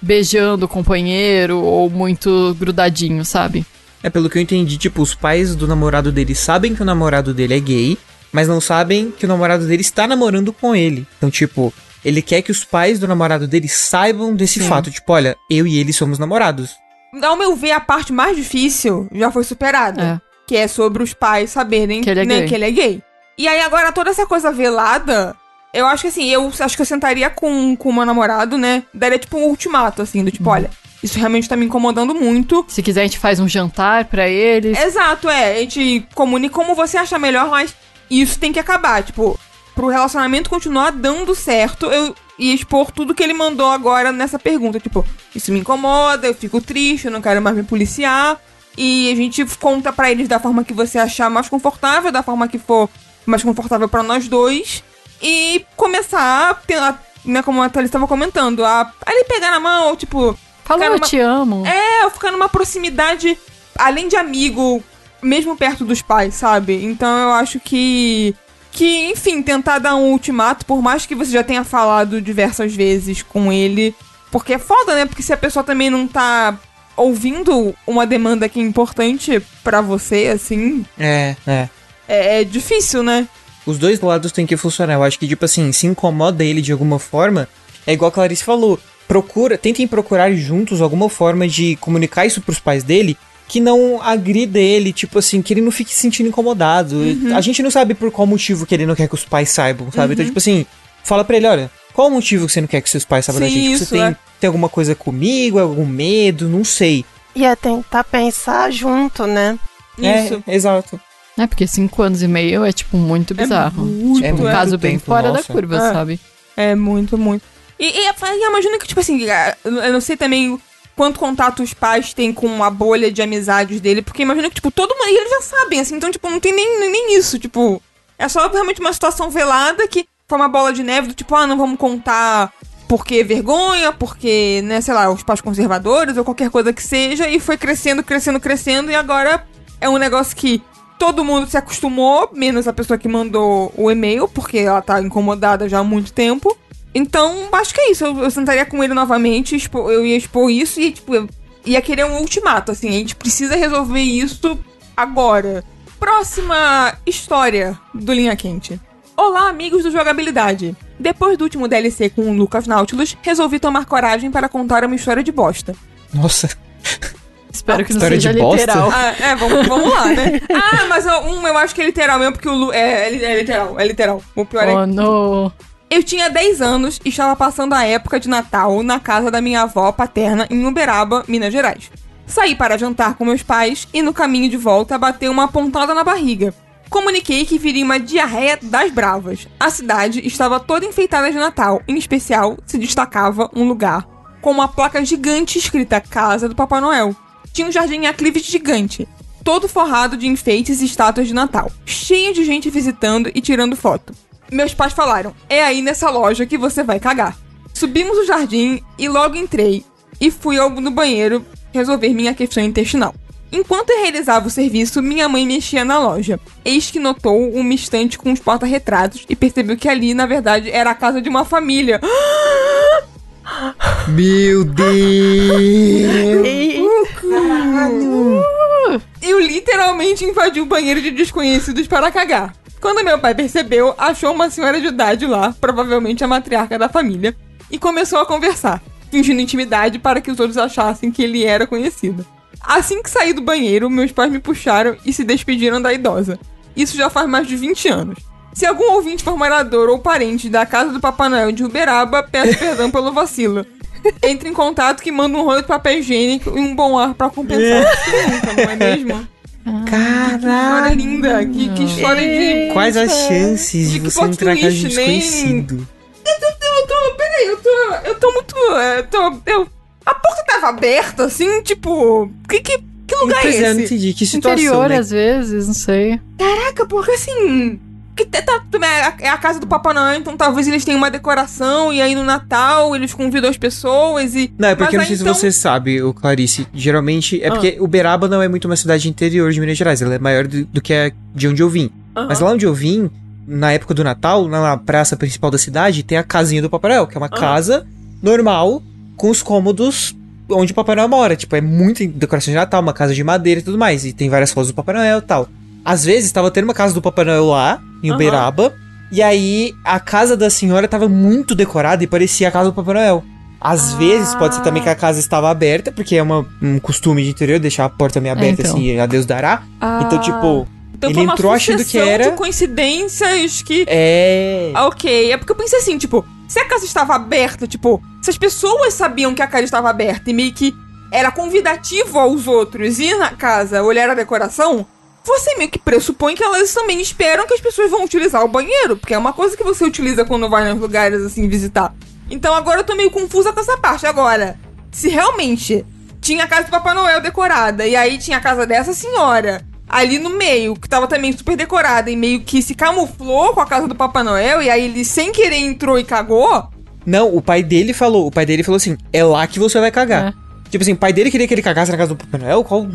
[SPEAKER 1] beijando o companheiro ou muito grudadinho, sabe?
[SPEAKER 3] É, pelo que eu entendi, tipo, os pais do namorado dele sabem que o namorado dele é gay, mas não sabem que o namorado dele está namorando com ele. Então, tipo, ele quer que os pais do namorado dele saibam desse
[SPEAKER 1] Sim.
[SPEAKER 3] fato. Tipo, olha, eu e ele somos namorados.
[SPEAKER 4] Ao meu ver, a parte mais difícil já foi superada.
[SPEAKER 1] É.
[SPEAKER 4] Que é sobre os pais saberem
[SPEAKER 1] Que ele é
[SPEAKER 4] né,
[SPEAKER 1] gay.
[SPEAKER 4] que ele é gay. E aí agora toda essa coisa velada, eu acho que assim, eu acho que eu sentaria com com o meu namorado, né? Daria tipo um ultimato, assim, do tipo, olha, isso realmente tá me incomodando muito.
[SPEAKER 1] Se quiser, a gente faz um jantar pra eles.
[SPEAKER 4] Exato, é. A gente comunica como você acha melhor, mas isso tem que acabar. Tipo, pro relacionamento continuar dando certo, eu ia expor tudo que ele mandou agora nessa pergunta. Tipo, isso me incomoda, eu fico triste, eu não quero mais me policiar. E a gente conta pra eles da forma que você achar mais confortável, da forma que for mais confortável pra nós dois. E começar a, né, como a Thalys estava comentando, a, a ele pegar na mão, tipo, Cara,
[SPEAKER 1] eu te amo.
[SPEAKER 4] é, eu ficar numa proximidade, além de amigo, mesmo perto dos pais, sabe? Então eu acho que. Que, enfim, tentar dar um ultimato, por mais que você já tenha falado diversas vezes com ele. Porque é foda, né? Porque se a pessoa também não tá ouvindo uma demanda que é importante pra você, assim,
[SPEAKER 3] É, é.
[SPEAKER 4] é, é difícil, né?
[SPEAKER 3] Os dois lados têm que funcionar. Eu acho que, tipo assim, se incomoda ele de alguma forma, é igual a Clarice falou. Procura, tentem procurar juntos alguma forma de comunicar isso pros pais dele que não agrida ele, tipo assim, que ele não fique se sentindo incomodado. A gente não sabe por qual motivo que ele não quer que os pais saibam, sabe? Então, tipo assim, fala pra ele, olha, qual o motivo que você não quer que seus pais saibam da
[SPEAKER 4] Sim,
[SPEAKER 3] gente?
[SPEAKER 4] isso,
[SPEAKER 3] você tem,
[SPEAKER 4] é.
[SPEAKER 3] tem alguma coisa comigo, algum medo, não sei.
[SPEAKER 5] E é tentar pensar junto, né?
[SPEAKER 4] Isso.
[SPEAKER 3] É, exato.
[SPEAKER 1] É, porque cinco anos e meio é, tipo, muito bizarro.
[SPEAKER 4] muito,
[SPEAKER 1] tipo, um
[SPEAKER 3] é.
[SPEAKER 1] caso
[SPEAKER 3] muito
[SPEAKER 1] bem
[SPEAKER 3] tempo,
[SPEAKER 1] fora da
[SPEAKER 3] nossa.
[SPEAKER 1] curva,
[SPEAKER 4] É.
[SPEAKER 1] sabe?
[SPEAKER 4] É, muito, muito. E, e, e imagina que, tipo assim, eu não sei também quanto contato os pais têm com a bolha de amizades dele, porque imagina que, tipo, todo mundo. E eles já sabem, assim, então, tipo, não tem nem, nem, isso, tipo. É só realmente uma situação velada que foi uma bola de neve do tipo, ah, não vamos contar porque vergonha, porque, né, sei lá, os pais conservadores ou qualquer coisa que seja, e foi crescendo, crescendo, crescendo, e agora é um negócio que todo mundo se acostumou, menos a pessoa que mandou o e-mail, porque ela tá incomodada já há muito tempo. Então, acho que é isso. Eu, eu sentaria com ele novamente, expo- eu ia expor isso e, tipo, eu ia querer um ultimato, assim. A gente precisa resolver isso agora. Próxima história do Linha Quente. Olá, amigos do Jogabilidade. Depois do último DLC com o Lucas Nautilus, resolvi tomar coragem para contar uma história de bosta.
[SPEAKER 3] Nossa.
[SPEAKER 1] Espero que não
[SPEAKER 3] História
[SPEAKER 1] seja
[SPEAKER 3] de bosta?
[SPEAKER 1] literal.
[SPEAKER 4] Ah, é, vamos, vamos lá, né? Ah, mas um eu acho que é literal mesmo, porque o Lu. É, é, é literal, é literal. O pior é
[SPEAKER 1] Oh, no.
[SPEAKER 4] Eu tinha 10 anos e estava passando a época de Natal na casa da minha avó paterna em Uberaba, Minas Gerais. Saí para jantar com meus pais e no caminho de volta bateu uma pontada na barriga. Comuniquei que viria uma diarreia das bravas. A cidade estava toda enfeitada de Natal, em especial se destacava um lugar com uma placa gigante escrita Casa do Papai Noel. Tinha um jardim aclive gigante, todo forrado de enfeites e estátuas de Natal, cheio de gente visitando e tirando foto. Meus pais falaram: é aí nessa loja que você vai cagar. Subimos o jardim e logo entrei e fui ao no banheiro resolver minha questão intestinal. Enquanto eu realizava o serviço, minha mãe mexia na loja. Eis que notou uma estante com os porta-retratos e percebeu que ali, na verdade, era a casa de uma família.
[SPEAKER 3] Meu Deus!
[SPEAKER 4] Eu literalmente invadi o banheiro de desconhecidos para cagar. Quando meu pai percebeu, achou uma senhora de idade lá, provavelmente a matriarca da família, e começou a conversar, fingindo intimidade para que os outros achassem que ele era conhecido. Assim que saí do banheiro, meus pais me puxaram e se despediram da idosa. Isso já faz mais de 20 anos. Se algum ouvinte for morador ou parente da casa do Papai Noel de Uberaba, peço perdão pelo vacilo. Entre em contato que manda um rolo de papel higiênico e um bom ar pra compensar. Quem nunca, não é mesmo? História
[SPEAKER 3] Caralho!
[SPEAKER 4] linda, que, que história de.
[SPEAKER 3] Quais as chances de
[SPEAKER 4] De que
[SPEAKER 3] você entrar casa de
[SPEAKER 4] twist, nem-
[SPEAKER 3] desconhecido?
[SPEAKER 4] Eu tô. Peraí, eu tô. Eu tô muito. Eu tô. Eu, a porta tava aberta, assim, tipo. Que, que, que lugar
[SPEAKER 3] Pois
[SPEAKER 4] é
[SPEAKER 3] é, eu não
[SPEAKER 4] esse?
[SPEAKER 3] entendi. Que situação,
[SPEAKER 1] Interior,
[SPEAKER 3] né?
[SPEAKER 1] às vezes, não sei.
[SPEAKER 4] Caraca, porque assim. Que tá, tá- é a- casa do Papai Noel, então talvez eles tenham uma decoração e aí no Natal eles convidam as pessoas e.
[SPEAKER 3] Não, é porque eu não sei
[SPEAKER 4] aí,
[SPEAKER 3] se
[SPEAKER 4] então-
[SPEAKER 3] você sabe, o Clarice. Geralmente. É
[SPEAKER 1] Ah.
[SPEAKER 3] porque Uberaba não é muito uma cidade interior de Minas Gerais. Ela é maior do, do que a de onde eu vim. Mas lá onde eu vim, na época do Natal, na praça principal da cidade, tem a casinha do Papai Noel, que é uma casa normal com os cômodos onde o Papai Noel mora. Tipo, é muito decoração de Natal, uma casa de madeira e tudo mais. E tem várias fotos do Papai Noel e tal. Às vezes, tava tendo uma casa do Papai Noel lá, em. Uberaba. E aí, a casa da senhora tava muito decorada e parecia a casa do Papai Noel. Às vezes, pode ser também que a casa estava aberta, porque é uma- um costume de interior deixar a porta meio aberta,
[SPEAKER 1] então.
[SPEAKER 3] assim, a Deus dará. Então,
[SPEAKER 4] Ah.
[SPEAKER 3] tipo,
[SPEAKER 4] Então
[SPEAKER 3] ele entrou achando que era-
[SPEAKER 4] de coincidências que
[SPEAKER 3] é.
[SPEAKER 4] Ah, Ok, é porque eu pensei assim, tipo, se a casa estava aberta, tipo, se as pessoas sabiam que a casa estava aberta e meio que era convidativo aos outros ir na casa olhar a decoração, você meio que pressupõe que elas também esperam que as pessoas vão utilizar o banheiro, porque é uma coisa que você utiliza quando vai nos lugares assim visitar. Então agora eu tô meio confusa com essa parte. Agora, se realmente tinha a casa do Papai Noel decorada e aí tinha a casa dessa senhora ali no meio, que tava também super decorada e meio que se camuflou com a casa do Papai Noel e aí ele sem querer entrou e cagou.
[SPEAKER 3] Não, o pai dele falou, o pai dele falou assim, é lá que você vai cagar. Tipo assim, o pai dele queria que ele cagasse na casa do Papai Noel, qual,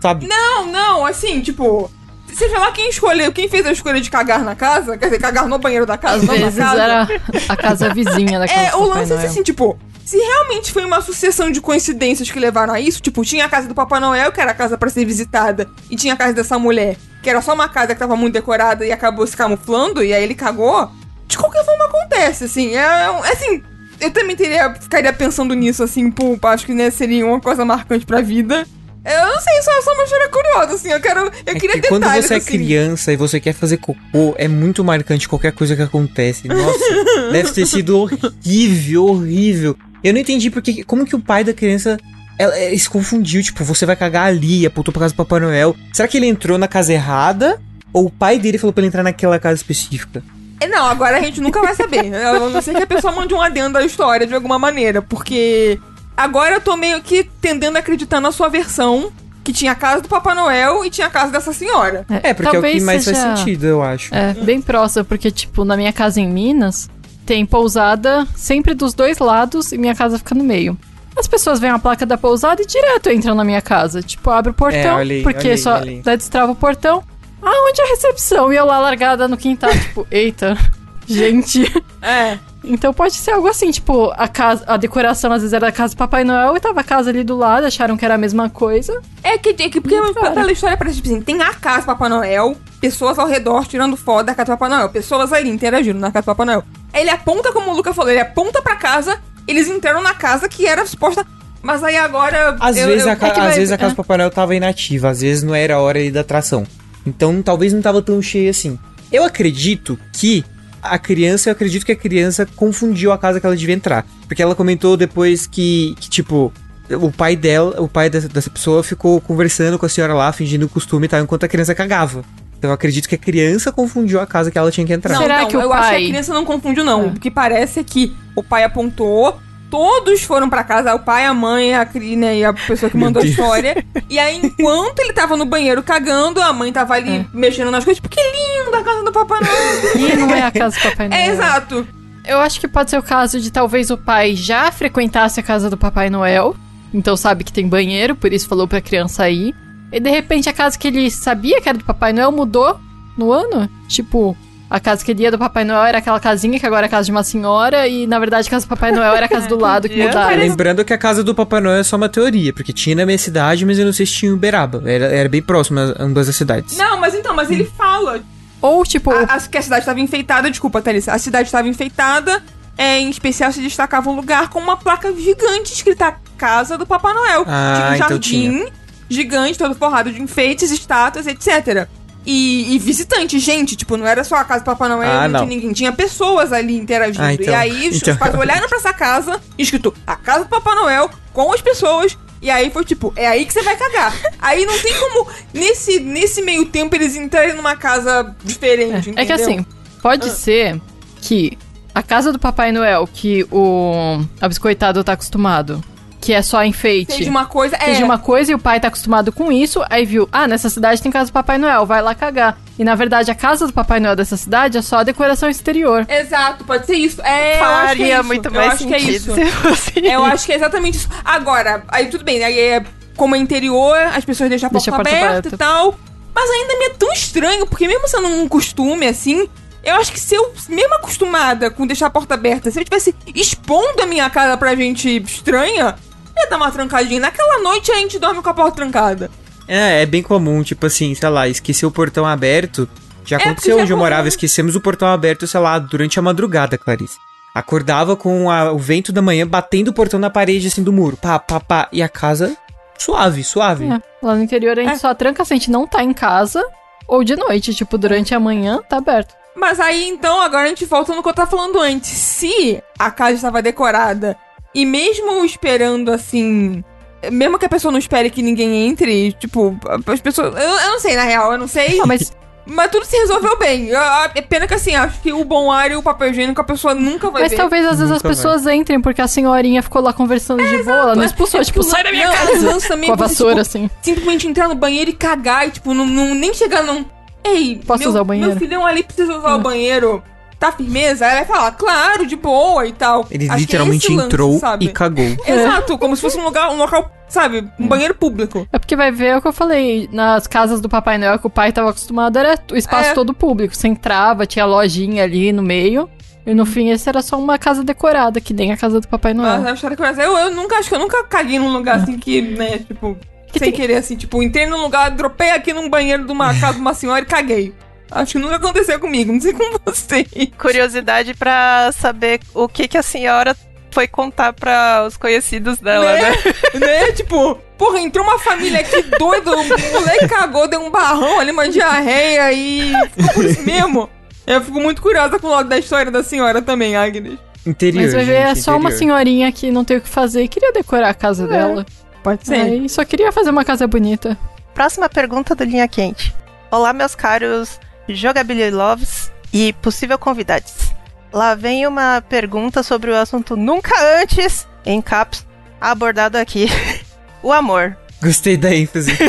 [SPEAKER 3] sabe?
[SPEAKER 4] Não, não, assim, tipo, seja lá quem escolheu, quem fez a escolha de cagar na casa, quer dizer, cagar no banheiro da casa,
[SPEAKER 1] Às
[SPEAKER 4] não na
[SPEAKER 1] vezes
[SPEAKER 4] casa.
[SPEAKER 1] era a casa vizinha da casa
[SPEAKER 4] É,
[SPEAKER 1] do
[SPEAKER 4] o
[SPEAKER 1] Papai
[SPEAKER 4] lance é
[SPEAKER 1] Noel.
[SPEAKER 4] assim, tipo, se realmente foi uma sucessão de coincidências que levaram a isso, tipo, tinha a casa do Papai Noel, que era a casa pra ser visitada, e tinha a casa dessa mulher, que era só uma casa que tava muito decorada e acabou se camuflando, e aí ele cagou, de qualquer forma acontece, assim, é, um- assim, eu também teria, ficaria pensando nisso, assim, pô, acho que né, seria uma coisa marcante pra vida. Eu não sei, só, só uma história curiosa, assim, eu quero, eu
[SPEAKER 3] É
[SPEAKER 4] queria
[SPEAKER 3] que quando
[SPEAKER 4] detalhes,
[SPEAKER 3] você é
[SPEAKER 4] assim.
[SPEAKER 3] criança e você quer fazer cocô, é muito marcante qualquer coisa que acontece. Nossa, deve ter sido horrível, horrível. Eu não entendi porque, como que o pai da criança ela- ele se confundiu, tipo, você vai cagar ali, apontou pra casa do Papai Noel. Será que ele entrou na casa errada? Ou o pai dele falou pra ele entrar naquela casa específica?
[SPEAKER 4] É, Não, agora a gente nunca vai saber. A não ser que a pessoa mande um adendo da história de alguma maneira, porque agora eu tô meio que tendendo a acreditar na sua versão, que tinha a casa do Papai Noel e tinha a casa dessa senhora.
[SPEAKER 3] É, porque é o que
[SPEAKER 1] talvez
[SPEAKER 3] mais
[SPEAKER 1] seja-
[SPEAKER 3] faz sentido, eu acho.
[SPEAKER 1] É, bem próximo, porque, tipo, na minha casa em Minas, tem pousada sempre dos dois lados e minha casa fica no meio. As pessoas veem a placa da pousada e direto entram na minha casa. Tipo, abre o portão,
[SPEAKER 3] É, olha aí,
[SPEAKER 1] porque
[SPEAKER 3] olha aí,
[SPEAKER 1] só
[SPEAKER 3] aí.
[SPEAKER 1] daí destrava o portão. Ah, onde é a recepção? E eu lá largada no quintal, tipo, eita, gente.
[SPEAKER 4] É.
[SPEAKER 1] Então pode ser algo assim, tipo, a casa, a decoração às vezes era da casa do Papai Noel e tava a casa ali do lado, acharam que era a mesma coisa.
[SPEAKER 4] É que, é que porque
[SPEAKER 1] Cara.
[SPEAKER 4] pela história parece tipo assim, tem a casa do Papai Noel, pessoas ao redor tirando foto da casa do Papai Noel, pessoas ali interagindo na casa do Papai Noel. Aí ele aponta, como o Luca falou, ele aponta pra casa, eles entraram na casa que era suposta. Mas aí agora.
[SPEAKER 3] Às
[SPEAKER 4] eu-
[SPEAKER 3] vezes,
[SPEAKER 4] eu-
[SPEAKER 3] a, ca-
[SPEAKER 4] é
[SPEAKER 3] às
[SPEAKER 4] vai-
[SPEAKER 3] vezes a casa
[SPEAKER 4] é.
[SPEAKER 3] do Papai Noel tava inativa, às vezes não era a hora da atração. Então talvez não tava tão cheio assim. Eu acredito que a criança, eu acredito que a criança confundiu a casa que ela devia entrar. Porque ela comentou depois que, que, tipo, o pai dela, o pai dessa, dessa pessoa ficou conversando com a senhora lá, fingindo costume e tal, enquanto a criança cagava. Então eu acredito que a criança confundiu a casa que ela tinha que entrar.
[SPEAKER 4] Não,
[SPEAKER 1] Será
[SPEAKER 4] não,
[SPEAKER 1] que o
[SPEAKER 4] eu acho que
[SPEAKER 1] pai-
[SPEAKER 4] a criança não confundiu, não.
[SPEAKER 1] É.
[SPEAKER 4] O que parece é que o pai apontou, todos foram pra casa, o pai, a mãe, a Cri, né, e a pessoa que mandou a história. E aí, enquanto ele tava no banheiro cagando, a mãe tava ali
[SPEAKER 1] É.
[SPEAKER 4] mexendo nas coisas, tipo, que lindo a casa do Papai Noel.
[SPEAKER 1] E não é a casa do Papai Noel.
[SPEAKER 4] é, exato.
[SPEAKER 1] Eu acho que pode ser o caso de talvez o pai já frequentasse a casa do Papai Noel, então sabe que tem banheiro, por isso falou pra criança ir. E de repente a casa que ele sabia que era do Papai Noel mudou no ano. Tipo, a casa que ele ia do Papai Noel era aquela casinha que agora é a casa de uma senhora, e na verdade a casa do Papai Noel era a casa do lado que mudaram.
[SPEAKER 3] Lembrando que a casa do Papai Noel é só uma teoria, porque tinha na minha cidade, mas eu não sei se tinha em Uberaba. Era, era bem próximo ambas as cidades.
[SPEAKER 4] Não, mas então, mas ele fala
[SPEAKER 1] Ou tipo,
[SPEAKER 4] a, a- que a cidade estava enfeitada, desculpa, Thalissa. A cidade estava enfeitada, é, em especial se destacava um lugar com uma placa gigante escrita Casa do Papai Noel.
[SPEAKER 3] Ah,
[SPEAKER 4] tinha um
[SPEAKER 3] então
[SPEAKER 4] jardim gigante, todo forrado de enfeites, estátuas, etc. E, e visitante, gente, tipo, não era só a casa do Papai Noel,
[SPEAKER 3] Ah,
[SPEAKER 4] não,
[SPEAKER 3] não.
[SPEAKER 4] tinha ninguém, tinha pessoas ali interagindo.
[SPEAKER 3] Ah, então.
[SPEAKER 4] E aí os
[SPEAKER 3] Então,
[SPEAKER 4] pais
[SPEAKER 3] realmente.
[SPEAKER 4] olharam pra essa casa, escrito a casa do Papai Noel, com as pessoas. E aí foi tipo, é aí que você vai cagar. aí não tem como, nesse, nesse meio tempo, eles entrarem numa casa diferente,
[SPEAKER 1] É que
[SPEAKER 4] entendeu?
[SPEAKER 1] assim, pode
[SPEAKER 4] Ah.
[SPEAKER 1] ser que a casa do Papai Noel, que o a biscoitado tá acostumado, que é só enfeite,
[SPEAKER 4] Seja uma coisa. É,
[SPEAKER 1] seja uma coisa e o pai tá acostumado com isso, aí viu, ah, nessa cidade tem casa do Papai Noel, vai lá cagar. E na verdade a casa do Papai Noel dessa cidade é só a decoração exterior.
[SPEAKER 4] Exato, pode ser isso. É, eu acho que é
[SPEAKER 5] Faria
[SPEAKER 4] isso.
[SPEAKER 5] muito
[SPEAKER 4] eu
[SPEAKER 5] mais
[SPEAKER 4] acho que é
[SPEAKER 5] sentido
[SPEAKER 4] isso.
[SPEAKER 5] se fosse
[SPEAKER 4] Eu acho que é exatamente isso. Agora, aí tudo bem, aí é como é interior, as pessoas deixam a porta,
[SPEAKER 1] Deixa a porta
[SPEAKER 4] aberta,
[SPEAKER 1] aberta.
[SPEAKER 4] e tal. Mas ainda me é tão estranho, porque mesmo sendo um costume assim, eu acho que se eu, mesmo acostumada com deixar a porta aberta, se eu tivesse expondo a minha casa pra gente estranha, ia dar uma trancadinha. Naquela noite a gente dorme com a porta trancada.
[SPEAKER 3] É, é bem comum, tipo assim, sei lá, esquecer o portão aberto. Já
[SPEAKER 4] É,
[SPEAKER 3] aconteceu
[SPEAKER 4] já
[SPEAKER 3] onde eu morava, esquecemos o portão aberto, sei lá, durante a madrugada, Clarice. Acordava com a- o vento da manhã batendo o portão na parede, assim, do muro. Pá, pá, pá. E a casa, suave, suave.
[SPEAKER 1] É, lá no interior a gente
[SPEAKER 4] É.
[SPEAKER 1] só tranca se a gente não tá em casa ou de noite, tipo, durante a manhã tá aberto.
[SPEAKER 4] Mas aí então, agora a gente volta no que eu tava falando antes. Se a casa estava decorada e mesmo esperando assim. Mesmo que a pessoa não espere que ninguém entre, tipo, as pessoas. Eu, eu não sei, na real, eu não sei.
[SPEAKER 1] Ah, mas
[SPEAKER 4] Mas tudo se resolveu bem. É pena que assim, acho que o bom ar e o papel higiênico a pessoa nunca vai
[SPEAKER 1] Mas
[SPEAKER 4] ver.
[SPEAKER 1] talvez às vezes as
[SPEAKER 3] Nunca vai.
[SPEAKER 1] pessoas entrem, porque a senhorinha ficou lá conversando de boa, ela não expulsou, tipo, sai da minha
[SPEAKER 4] Não,
[SPEAKER 1] casa!
[SPEAKER 4] também
[SPEAKER 1] Com a
[SPEAKER 4] você,
[SPEAKER 1] vassoura,
[SPEAKER 4] tipo,
[SPEAKER 1] assim.
[SPEAKER 4] simplesmente entrar no banheiro e cagar e, tipo, não, não- nem chegar num. Ei,
[SPEAKER 1] Posso
[SPEAKER 4] meu,
[SPEAKER 1] usar o banheiro?
[SPEAKER 4] Meu filhão ali precisa usar o
[SPEAKER 1] Hum.
[SPEAKER 4] banheiro. Tá firmeza? Aí vai falar, claro, de boa e tal.
[SPEAKER 3] Ele
[SPEAKER 4] Acho é
[SPEAKER 3] literalmente
[SPEAKER 4] esse lance,
[SPEAKER 3] entrou
[SPEAKER 4] sabe?
[SPEAKER 3] e cagou.
[SPEAKER 4] Exato, como se fosse um lugar, um local, sabe, um banheiro público.
[SPEAKER 1] É porque vai ver o que eu falei, nas casas do Papai Noel que o pai tava acostumado, era o espaço
[SPEAKER 4] É.
[SPEAKER 1] todo público. Você entrava, tinha lojinha ali no meio. E no fim, esse era só uma casa decorada, que nem a casa do Papai
[SPEAKER 4] Mas
[SPEAKER 1] Noel.
[SPEAKER 4] a história que eu, eu, eu nunca, acho que eu nunca caguei num lugar assim que, né, tipo,
[SPEAKER 1] Que
[SPEAKER 4] sem
[SPEAKER 1] tem-
[SPEAKER 4] querer, assim, tipo, entrei num lugar, dropei aqui num banheiro de uma casa de uma senhora e caguei. Acho que nunca aconteceu comigo, não sei com você.
[SPEAKER 5] curiosidade pra saber o que, que a senhora foi contar pra os conhecidos dela,
[SPEAKER 4] né?
[SPEAKER 5] né?
[SPEAKER 4] né? Tipo, porra, entrou uma família aqui doida, o moleque cagou, deu um barrão ali, uma diarreia e ficou por isso mesmo. Eu fico muito curiosa com o lado da história da senhora também, Agnes.
[SPEAKER 3] Interior,
[SPEAKER 1] Mas vai ver, é só uma
[SPEAKER 3] interior.
[SPEAKER 1] senhorinha que não tem o que fazer e queria decorar a casa dela.
[SPEAKER 4] Pode
[SPEAKER 1] Aí só queria fazer uma casa bonita.
[SPEAKER 5] Próxima pergunta do Linha Quente. Olá, meus caros Jogability Loves e possível convidados. Lá vem uma pergunta sobre o assunto nunca antes, em caps, abordado aqui. o amor.
[SPEAKER 3] Gostei da ênfase.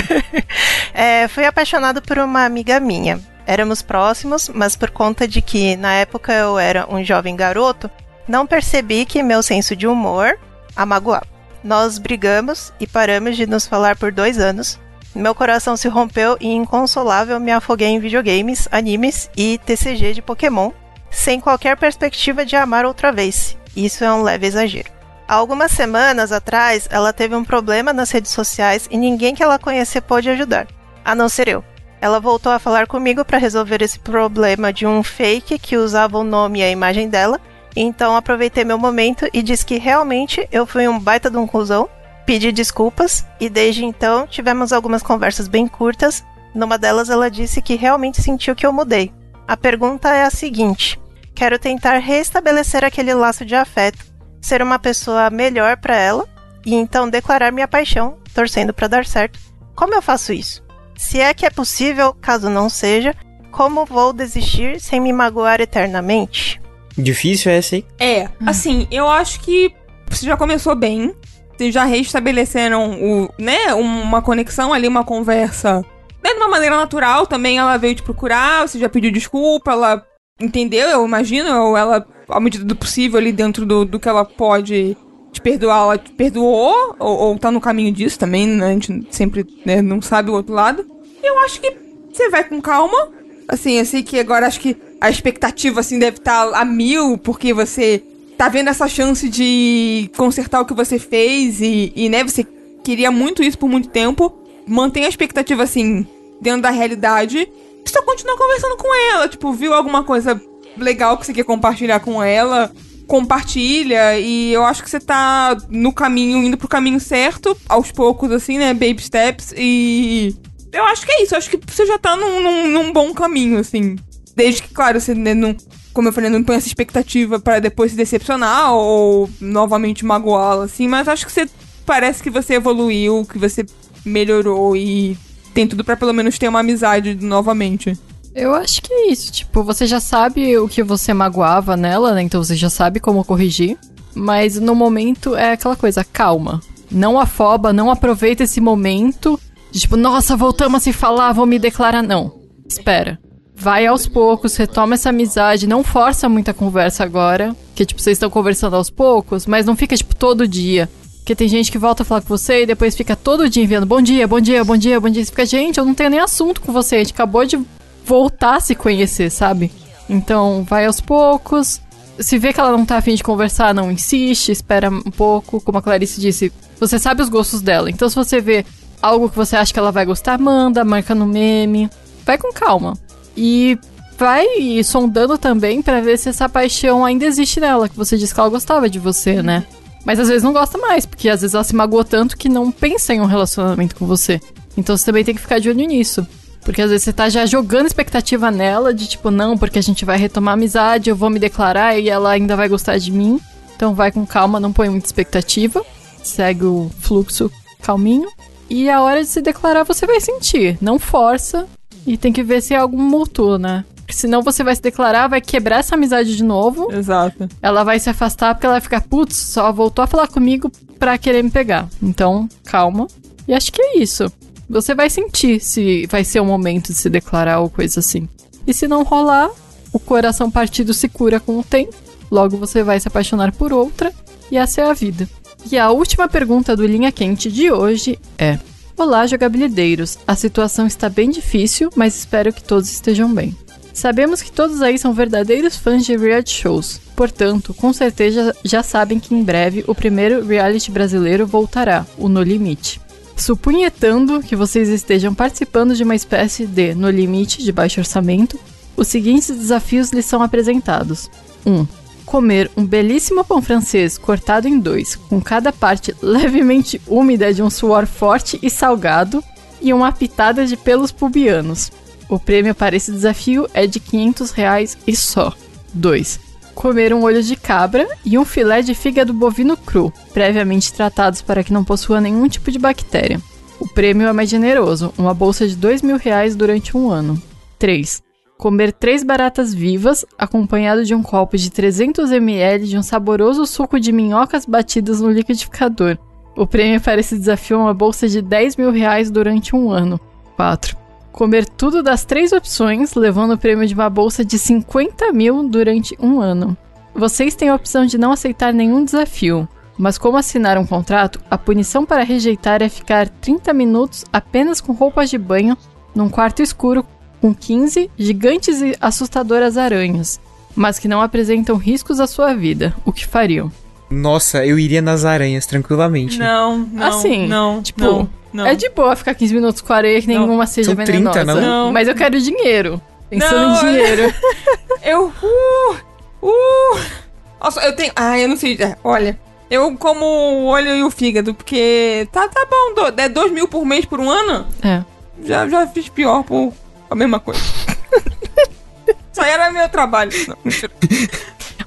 [SPEAKER 5] É, fui apaixonado por uma amiga minha. Éramos próximos, mas por conta de que na época eu era um jovem garoto, não percebi que meu senso de humor a magoava. Nós brigamos e paramos de nos falar por dois anos. Meu coração se rompeu e inconsolável me afoguei em videogames, animes e TCG de Pokémon, sem qualquer perspectiva de amar outra vez. Isso é um leve exagero. Há algumas semanas atrás, ela teve um problema nas redes sociais e ninguém que ela conhecia pôde ajudar, a não ser eu. Ela voltou a falar comigo para resolver esse problema de um fake que usava o nome e a imagem dela. Então aproveitei meu momento e disse que realmente eu fui um baita de um cuzão Pedi desculpas e desde então tivemos algumas conversas bem curtas. Numa delas ela disse que realmente sentiu que eu mudei. A pergunta é a seguinte: quero tentar restabelecer aquele laço de afeto, ser uma pessoa melhor para ela e então declarar minha paixão, torcendo para dar certo. Como eu faço isso? Se é que é possível, caso não seja, como vou desistir sem me magoar eternamente?
[SPEAKER 3] Difícil essa, hein?
[SPEAKER 4] É, assim, eu acho que você já começou bem. Vocês já restabeleceram o, né, uma conexão ali, uma conversa. Né, de uma maneira natural também. Ela veio te procurar, você já pediu desculpa, ela entendeu, eu imagino, ou ela, à medida do possível, ali dentro do, do que ela pode te perdoar, ela te perdoou, ou, ou tá no caminho disso também, né? A gente sempre né, não sabe o outro lado. Eu acho que você vai com calma. Assim, eu sei que agora acho que a expectativa, assim, deve estar tá a mil, porque você tá vendo essa chance de consertar o que você fez e, e, né, você queria muito isso por muito tempo. Mantém a expectativa, assim, dentro da realidade. Só continua conversando com ela. Tipo, viu alguma coisa legal que você quer compartilhar com ela? Compartilha. E eu acho que você tá no caminho, indo pro caminho certo, aos poucos, assim, né? Baby steps. E. Eu acho que é isso. Eu acho que você já tá num, num, num bom caminho, assim. Desde que, claro, você né, não, como eu falei, não põe essa expectativa para depois se decepcionar ou novamente magoá-la, assim, mas acho que você parece que você evoluiu, que você melhorou e tem tudo para pelo menos ter uma amizade novamente.
[SPEAKER 1] Eu acho que é isso, tipo, você já sabe o que você magoava nela, né? Então você já sabe como corrigir. Mas no momento é aquela coisa, calma. Não afoba, não aproveita esse momento tipo, nossa, voltamos a se falar, vou me declarar. Não. Espera vai aos poucos, retoma essa amizade, não força muita conversa agora, que tipo, vocês estão conversando aos poucos, mas não fica tipo todo dia. Porque tem gente que volta a falar com você e depois fica todo dia enviando bom dia, bom dia, bom dia, bom dia. Você fica, gente, eu não tenho nem assunto com você, a gente acabou de voltar a se conhecer, sabe? Então, vai aos poucos. Se vê que ela não tá afim de conversar, não insiste, espera um pouco. Como a Clarice disse, você sabe os gostos dela. Então, se você vê algo que você acha que ela vai gostar, manda, marca no meme. Vai com calma. E vai sondando também para ver se essa paixão ainda existe nela, que você disse que ela gostava de você, né? Mas às vezes não gosta mais, porque às vezes ela se magoou tanto que não pensa em um relacionamento com você. Então você também tem que ficar de olho nisso. Porque às vezes você tá já jogando expectativa nela de tipo, não, porque a gente vai retomar amizade, eu vou me declarar e ela ainda vai gostar de mim. Então vai com calma, não põe muita expectativa. Segue o fluxo calminho. E a hora de se declarar você vai sentir. Não força, e tem que ver se é algum mútuo, né? Porque senão você vai se declarar, vai quebrar essa amizade de novo.
[SPEAKER 4] Exato.
[SPEAKER 1] Ela vai se afastar porque ela vai ficar, putz, só voltou a falar comigo pra querer me pegar. Então, calma. E acho que é isso. Você vai sentir se vai ser o momento de se declarar ou coisa assim. E se não rolar, o coração partido se cura com o tempo. Logo você vai se apaixonar por outra. E essa é a vida. E a última pergunta do Linha Quente de hoje é: Olá, jogabilideiros! A situação está bem difícil, mas espero que todos estejam bem. Sabemos que todos aí são verdadeiros fãs de reality shows, portanto, com certeza já sabem que em breve o primeiro reality brasileiro voltará, o No Limite. Supunhetando que vocês estejam participando de uma espécie de No Limite de baixo orçamento, os seguintes desafios lhes são apresentados: 1. Um, comer um belíssimo pão francês cortado em dois, com cada parte levemente úmida de um suor forte e salgado, e uma pitada de pelos pubianos. O prêmio para esse desafio é de 500 reais e só. 2. Comer um olho de cabra e um filé de fígado bovino cru, previamente tratados para que não possua nenhum tipo de bactéria. O prêmio é mais generoso, uma bolsa de 2 mil reais durante um ano. 3 comer três baratas vivas, acompanhado de um copo de 300 ml de um saboroso suco de minhocas batidas no liquidificador. O prêmio para esse desafio é uma bolsa de 10 mil reais durante um ano. 4. Comer tudo das três opções, levando o prêmio de uma bolsa de 50 mil durante um ano. Vocês têm a opção de não aceitar nenhum desafio, mas como assinar um contrato, a punição para rejeitar é ficar 30 minutos apenas com roupas de banho num quarto escuro com 15 gigantes e assustadoras aranhas, mas que não apresentam riscos à sua vida. O que fariam?
[SPEAKER 3] Nossa, eu iria nas aranhas tranquilamente.
[SPEAKER 4] Não, não.
[SPEAKER 1] Assim,
[SPEAKER 4] não,
[SPEAKER 1] tipo,
[SPEAKER 4] não, não.
[SPEAKER 1] É de boa ficar 15 minutos com areia que nenhuma seja
[SPEAKER 3] São 30,
[SPEAKER 1] venenosa.
[SPEAKER 3] não?
[SPEAKER 1] Mas eu quero dinheiro. Pensando
[SPEAKER 4] Não,
[SPEAKER 1] em dinheiro.
[SPEAKER 4] Eu. Uh, uh. Nossa, eu tenho. Ah, eu não sei. é, olha, Eu como o olho e o fígado, porque tá, tá bom, do, é 2 mil por mês por um ano?
[SPEAKER 1] É.
[SPEAKER 4] Já, já fiz pior por a mesma coisa. Só era meu trabalho. Não.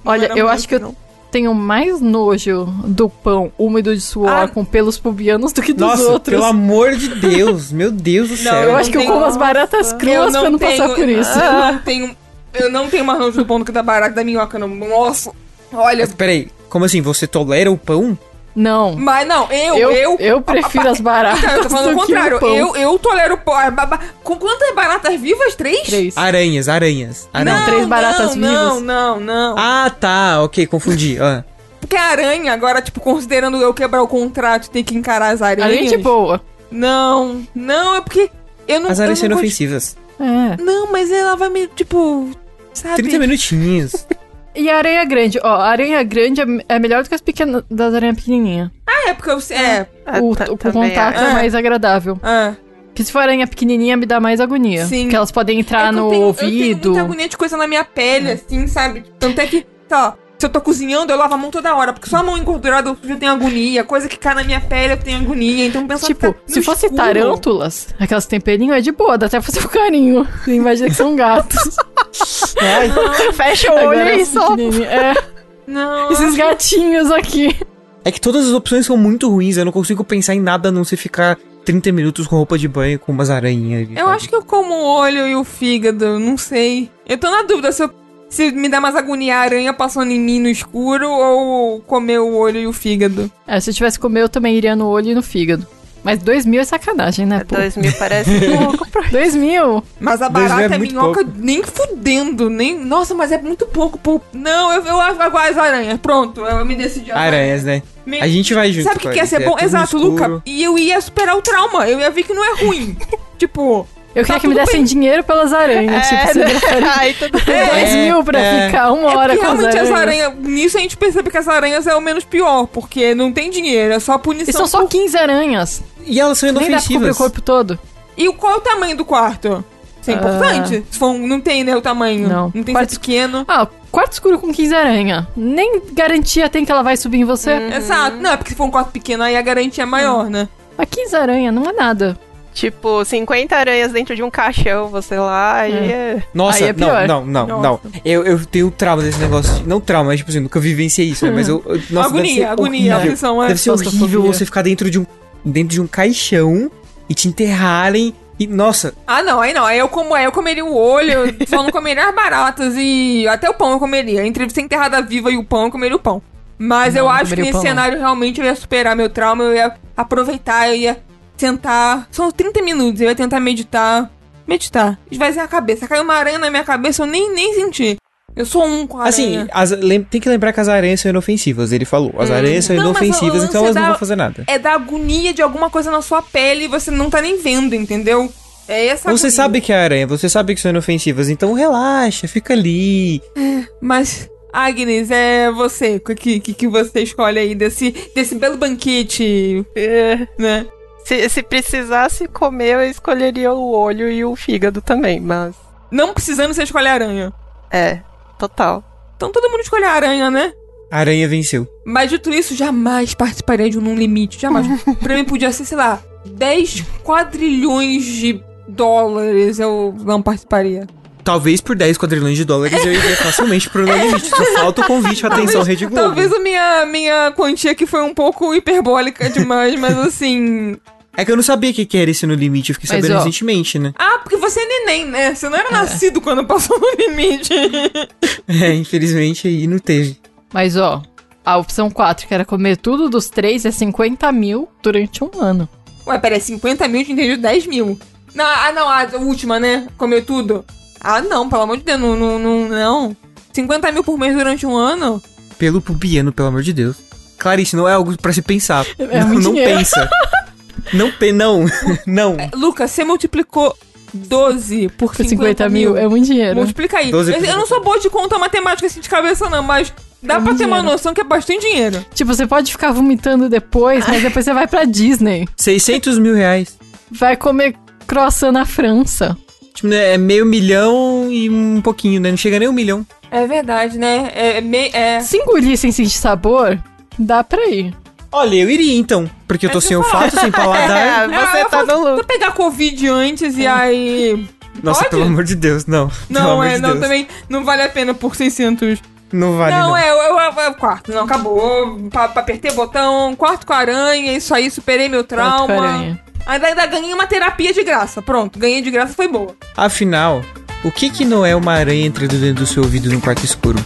[SPEAKER 4] Não
[SPEAKER 1] Olha,
[SPEAKER 4] era
[SPEAKER 1] eu acho que eu
[SPEAKER 4] não.
[SPEAKER 1] tenho mais nojo do pão úmido de suor
[SPEAKER 4] Ah.
[SPEAKER 1] com pelos pubianos do que dos
[SPEAKER 3] Nossa,
[SPEAKER 1] outros.
[SPEAKER 3] pelo amor de Deus, meu Deus do
[SPEAKER 4] Não,
[SPEAKER 3] céu.
[SPEAKER 1] Eu
[SPEAKER 4] não
[SPEAKER 1] acho que eu
[SPEAKER 4] tenho-
[SPEAKER 1] como as baratas
[SPEAKER 4] Eu
[SPEAKER 1] cruas pra não passar por isso.
[SPEAKER 4] Eu não tenho. Eu não tenho mais nojo do pão do que da barata da minhoca, não. Nossa. Olha,
[SPEAKER 3] Mas peraí, como assim? Você tolera o pão?
[SPEAKER 1] Não.
[SPEAKER 4] mas não, eu,
[SPEAKER 1] Eu,
[SPEAKER 4] eu.
[SPEAKER 1] eu, prefiro as baratas.
[SPEAKER 4] Não, eu tô falando
[SPEAKER 1] do
[SPEAKER 4] o contrário.
[SPEAKER 1] o.
[SPEAKER 4] Eu, eu tolero. Ah, ba- ba- Com quantas baratas vivas? Três?
[SPEAKER 1] Três.
[SPEAKER 3] Aranhas, aranhas.
[SPEAKER 4] Não,
[SPEAKER 3] aranhas.
[SPEAKER 1] três baratas
[SPEAKER 4] não,
[SPEAKER 1] vivas.
[SPEAKER 4] Não, não, não.
[SPEAKER 3] Ah, tá, ok, confundi. Ah.
[SPEAKER 4] Porque a aranha, agora, tipo, considerando eu quebrar o contrato e ter que encarar as aranhas.
[SPEAKER 1] Além de boa.
[SPEAKER 4] Não, não, é porque. Eu não
[SPEAKER 3] As aranhas
[SPEAKER 4] não
[SPEAKER 3] sendo
[SPEAKER 4] gosto-
[SPEAKER 3] ofensivas.
[SPEAKER 1] É.
[SPEAKER 4] Não, mas ela vai me, tipo. Sabe?
[SPEAKER 3] 30 minutinhos.
[SPEAKER 1] E a aranha grande? Ó, a aranha grande é, é melhor do que as pequenas das aranhas pequenininhas.
[SPEAKER 4] Ah, é porque eu. É.
[SPEAKER 5] Ah,
[SPEAKER 1] O,
[SPEAKER 5] ta-
[SPEAKER 1] o
[SPEAKER 5] também
[SPEAKER 1] contato
[SPEAKER 5] acho.
[SPEAKER 1] é
[SPEAKER 4] acho.
[SPEAKER 1] mais agradável.
[SPEAKER 4] Ah.
[SPEAKER 1] Porque se for aranha pequenininha, me dá mais agonia.
[SPEAKER 4] Sim.
[SPEAKER 1] Porque elas podem entrar
[SPEAKER 4] É que eu
[SPEAKER 1] no
[SPEAKER 4] tenho- Eu
[SPEAKER 1] ouvido.
[SPEAKER 4] tenho muita agonia de coisa na minha pele, assim, sabe? Tanto é que, tá, se eu tô cozinhando, eu lavo a mão toda hora. Porque só a mão engordurada eu já tenho agonia. Coisa que cai na minha pele eu tenho agonia. Então pensa
[SPEAKER 1] Tipo,
[SPEAKER 4] que tá
[SPEAKER 1] se
[SPEAKER 4] no
[SPEAKER 1] fosse
[SPEAKER 4] escuro.
[SPEAKER 1] tarântulas, aquelas temperinhos é de boa, dá até fazer um carinho. Imagina que são gatos.
[SPEAKER 5] Fecha o olho
[SPEAKER 1] Agora
[SPEAKER 5] e
[SPEAKER 1] pequenininhas- É,
[SPEAKER 4] Não,
[SPEAKER 1] esses gatinhos aqui.
[SPEAKER 3] é que todas as opções são muito ruins, eu não consigo pensar em nada a não ser ficar 30 minutos com roupa de banho com umas aranhas.
[SPEAKER 4] eu acho que eu como o olho e o fígado, não sei. Eu tô na dúvida se, eu- se me dá mais agonia a aranha passando em mim no escuro ou comer o olho e o fígado.
[SPEAKER 1] É, se eu tivesse comer, eu também iria no olho e no fígado. Mas dois mil é sacanagem, né? Pô?
[SPEAKER 5] Dois mil parece pouco pra
[SPEAKER 1] Dois mil?
[SPEAKER 4] Mas a
[SPEAKER 3] Dois
[SPEAKER 4] barata
[SPEAKER 3] é
[SPEAKER 4] é
[SPEAKER 3] muito
[SPEAKER 4] minhoca
[SPEAKER 3] pouco.
[SPEAKER 4] nem fudendo, nem. Nossa, mas é muito pouco, pô. Não, eu, eu acho as aranhas. Pronto, eu me decidi. as
[SPEAKER 3] Aranhas, né?
[SPEAKER 4] Me-
[SPEAKER 3] A gente vai junto.
[SPEAKER 4] Sabe o que, que ia
[SPEAKER 3] Clarice,
[SPEAKER 4] ser
[SPEAKER 3] é
[SPEAKER 4] bom?
[SPEAKER 3] no
[SPEAKER 4] Exato,
[SPEAKER 3] escuro.
[SPEAKER 4] Luca. E eu ia superar o trauma. Eu ia ver que não é ruim. tipo,
[SPEAKER 1] Eu queria
[SPEAKER 4] Tá
[SPEAKER 1] que me dessem
[SPEAKER 4] bem.
[SPEAKER 1] dinheiro pelas aranhas. tipo, você prefere
[SPEAKER 5] Ai, tudo bem.
[SPEAKER 1] dois
[SPEAKER 3] É,
[SPEAKER 1] mil pra
[SPEAKER 3] é.
[SPEAKER 1] ficar uma hora
[SPEAKER 4] é
[SPEAKER 1] com as
[SPEAKER 4] realmente
[SPEAKER 1] aranhas.
[SPEAKER 4] as aranhas. Nisso a gente percebe que as aranhas é o menos pior, porque não tem dinheiro, é só punição.
[SPEAKER 1] E são só
[SPEAKER 4] por-
[SPEAKER 1] 15 aranhas.
[SPEAKER 3] E elas são
[SPEAKER 1] Nem dá pra o
[SPEAKER 3] inofensivas.
[SPEAKER 1] corpo todo.
[SPEAKER 4] E qual é o tamanho do quarto? Isso é
[SPEAKER 1] Ah.
[SPEAKER 4] importante? Se for um- não tem, né, o tamanho.
[SPEAKER 1] Não.
[SPEAKER 4] Não tem
[SPEAKER 1] Quarto-
[SPEAKER 4] ser pequeno.
[SPEAKER 1] Ah, quarto escuro com 15 aranha. Nem garantia tem que ela vai subir em você.
[SPEAKER 4] Exato. Não, é porque se for um quarto pequeno, aí a garantia é maior, né?
[SPEAKER 1] Mas 15 aranha não é nada.
[SPEAKER 5] Tipo, 50 aranhas dentro de um caixão, você lá, aí é.
[SPEAKER 3] Nossa,
[SPEAKER 1] Aí é
[SPEAKER 3] não,
[SPEAKER 1] pior.
[SPEAKER 3] não, não,
[SPEAKER 4] Nossa.
[SPEAKER 3] não. Eu, eu tenho trauma desse negócio. de- Não trauma, mas tipo assim, nunca vivenciei isso, né? Mas eu. eu- nossa,
[SPEAKER 4] agonia, agonia,
[SPEAKER 3] horrível.
[SPEAKER 4] aflição, é.
[SPEAKER 3] Deve ser horrível você ficar dentro de um. Dentro de um caixão e te enterrarem. E, nossa,
[SPEAKER 4] Ah, não, aí não. Aí eu, como, aí eu comeria o olho, eu só não comeria as baratas e até o pão eu comeria. Entre ser enterrada viva e o pão, eu comeria o pão. Mas
[SPEAKER 1] Não,
[SPEAKER 4] eu
[SPEAKER 1] não
[SPEAKER 4] acho que nesse
[SPEAKER 1] pão, não.
[SPEAKER 4] cenário realmente eu ia superar meu trauma, eu ia aproveitar, eu ia tentar. São 30 minutos, eu ia tentar meditar. Meditar. Esvaziar a cabeça. Caiu uma aranha na minha cabeça, eu nem, nem senti. Eu sou um com a aranha.
[SPEAKER 3] assim, as- lem- tem que lembrar que as aranhas são inofensivas, ele falou. As aranhas são
[SPEAKER 4] Hum. Não,
[SPEAKER 3] inofensivas, então elas não
[SPEAKER 4] é
[SPEAKER 3] vão
[SPEAKER 4] da-
[SPEAKER 3] fazer nada.
[SPEAKER 4] É da agonia de alguma coisa na sua pele e você não tá nem vendo, entendeu? É essa
[SPEAKER 3] Você
[SPEAKER 4] agonia.
[SPEAKER 3] sabe que é aranha, você sabe que são inofensivas, então relaxa, fica ali.
[SPEAKER 4] Mas, Agnes, é você. O que, que, que você escolhe aí desse, desse belo banquete,
[SPEAKER 5] é.
[SPEAKER 4] né?
[SPEAKER 5] Se, se precisasse comer, eu escolheria o olho e o fígado também, mas.
[SPEAKER 4] Não precisando, você escolhe a aranha.
[SPEAKER 5] É, total.
[SPEAKER 4] Então todo mundo escolhe a aranha, né?
[SPEAKER 3] A aranha venceu.
[SPEAKER 4] Mas dito isso, jamais participaria de um Num Limite. Jamais. pra mim podia ser, sei lá, 10 quadrilhões de dólares. Eu não participaria.
[SPEAKER 3] Talvez por 10 quadrilhões de dólares eu iria facilmente pro No Limite. Só falta o convite, atenção, Rede Globo.
[SPEAKER 4] Talvez a minha, minha quantia aqui foi um pouco hiperbólica demais, mas assim.
[SPEAKER 3] É que eu não sabia o que que era esse No Limite, eu fiquei
[SPEAKER 1] Mas,
[SPEAKER 3] sabendo
[SPEAKER 1] ó.
[SPEAKER 3] recentemente, né?
[SPEAKER 4] Ah, porque você é neném, né? Você não era nascido quando passou no limite.
[SPEAKER 3] É, infelizmente aí não teve.
[SPEAKER 1] Mas ó, a opção 4, que era comer tudo dos três, é 50 mil durante um ano.
[SPEAKER 4] Ué, peraí, 50 mil, te entendi 10 mil. Não, ah, não, a última, né? Comeu tudo. Ah, não, pelo amor de Deus, não, não, não, não. 50 mil por mês durante um ano?
[SPEAKER 3] Pelo pubiano, pelo amor de Deus. Clarice, não é algo pra se pensar.
[SPEAKER 1] É
[SPEAKER 3] não,
[SPEAKER 1] muito
[SPEAKER 3] não
[SPEAKER 1] dinheiro.
[SPEAKER 3] pensa. Não, pe não, não.
[SPEAKER 4] Lucas, você multiplicou 12 por
[SPEAKER 1] Por
[SPEAKER 4] 50,
[SPEAKER 1] 50 mil é muito dinheiro.
[SPEAKER 4] Multiplica aí.
[SPEAKER 3] 12
[SPEAKER 4] Eu, eu não sou boa de conta matemática assim de cabeça, não, mas dá
[SPEAKER 1] É
[SPEAKER 4] pra ter uma
[SPEAKER 1] dinheiro.
[SPEAKER 4] noção que é bastante dinheiro.
[SPEAKER 1] Tipo, você pode ficar vomitando depois, mas depois você vai pra Disney.
[SPEAKER 3] 600 mil reais.
[SPEAKER 1] Vai comer croissant na França.
[SPEAKER 3] Tipo, né, é meio milhão e um pouquinho, né? Não chega nem um milhão.
[SPEAKER 4] É verdade, né? É, é, me- é
[SPEAKER 1] Se engolir sem sentir sabor, Dá pra ir.
[SPEAKER 3] Olha, eu iria então, porque eu tô
[SPEAKER 4] É
[SPEAKER 3] sem olfato, sem paladar.
[SPEAKER 5] É, você
[SPEAKER 4] eu
[SPEAKER 5] tá
[SPEAKER 4] vou-
[SPEAKER 5] no lucro.
[SPEAKER 4] pegar Covid antes e aí.
[SPEAKER 3] Nossa,
[SPEAKER 4] Pode?
[SPEAKER 3] pelo amor de Deus, não.
[SPEAKER 4] Não, é,
[SPEAKER 3] de
[SPEAKER 4] não,
[SPEAKER 3] Deus.
[SPEAKER 4] também não vale a pena por 600.
[SPEAKER 3] Não vale, não.
[SPEAKER 4] não, é, eu, eu, quarto, não, acabou. Pa, pa- apertei o botão, quarto com aranha, isso aí, superei meu
[SPEAKER 1] Quarto
[SPEAKER 4] trauma.
[SPEAKER 1] com aranha.
[SPEAKER 4] Ainda, ainda ganhei uma terapia de graça. Pronto, ganhei de graça, foi boa.
[SPEAKER 3] Afinal, o que que não é uma aranha entrando dentro do seu ouvido num quarto escuro?